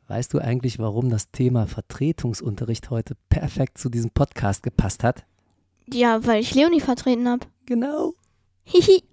weißt du eigentlich, warum das Thema Vertretungsunterricht heute perfekt zu diesem Podcast gepasst hat? Ja, weil ich Leonie vertreten habe. Genau. Hihi.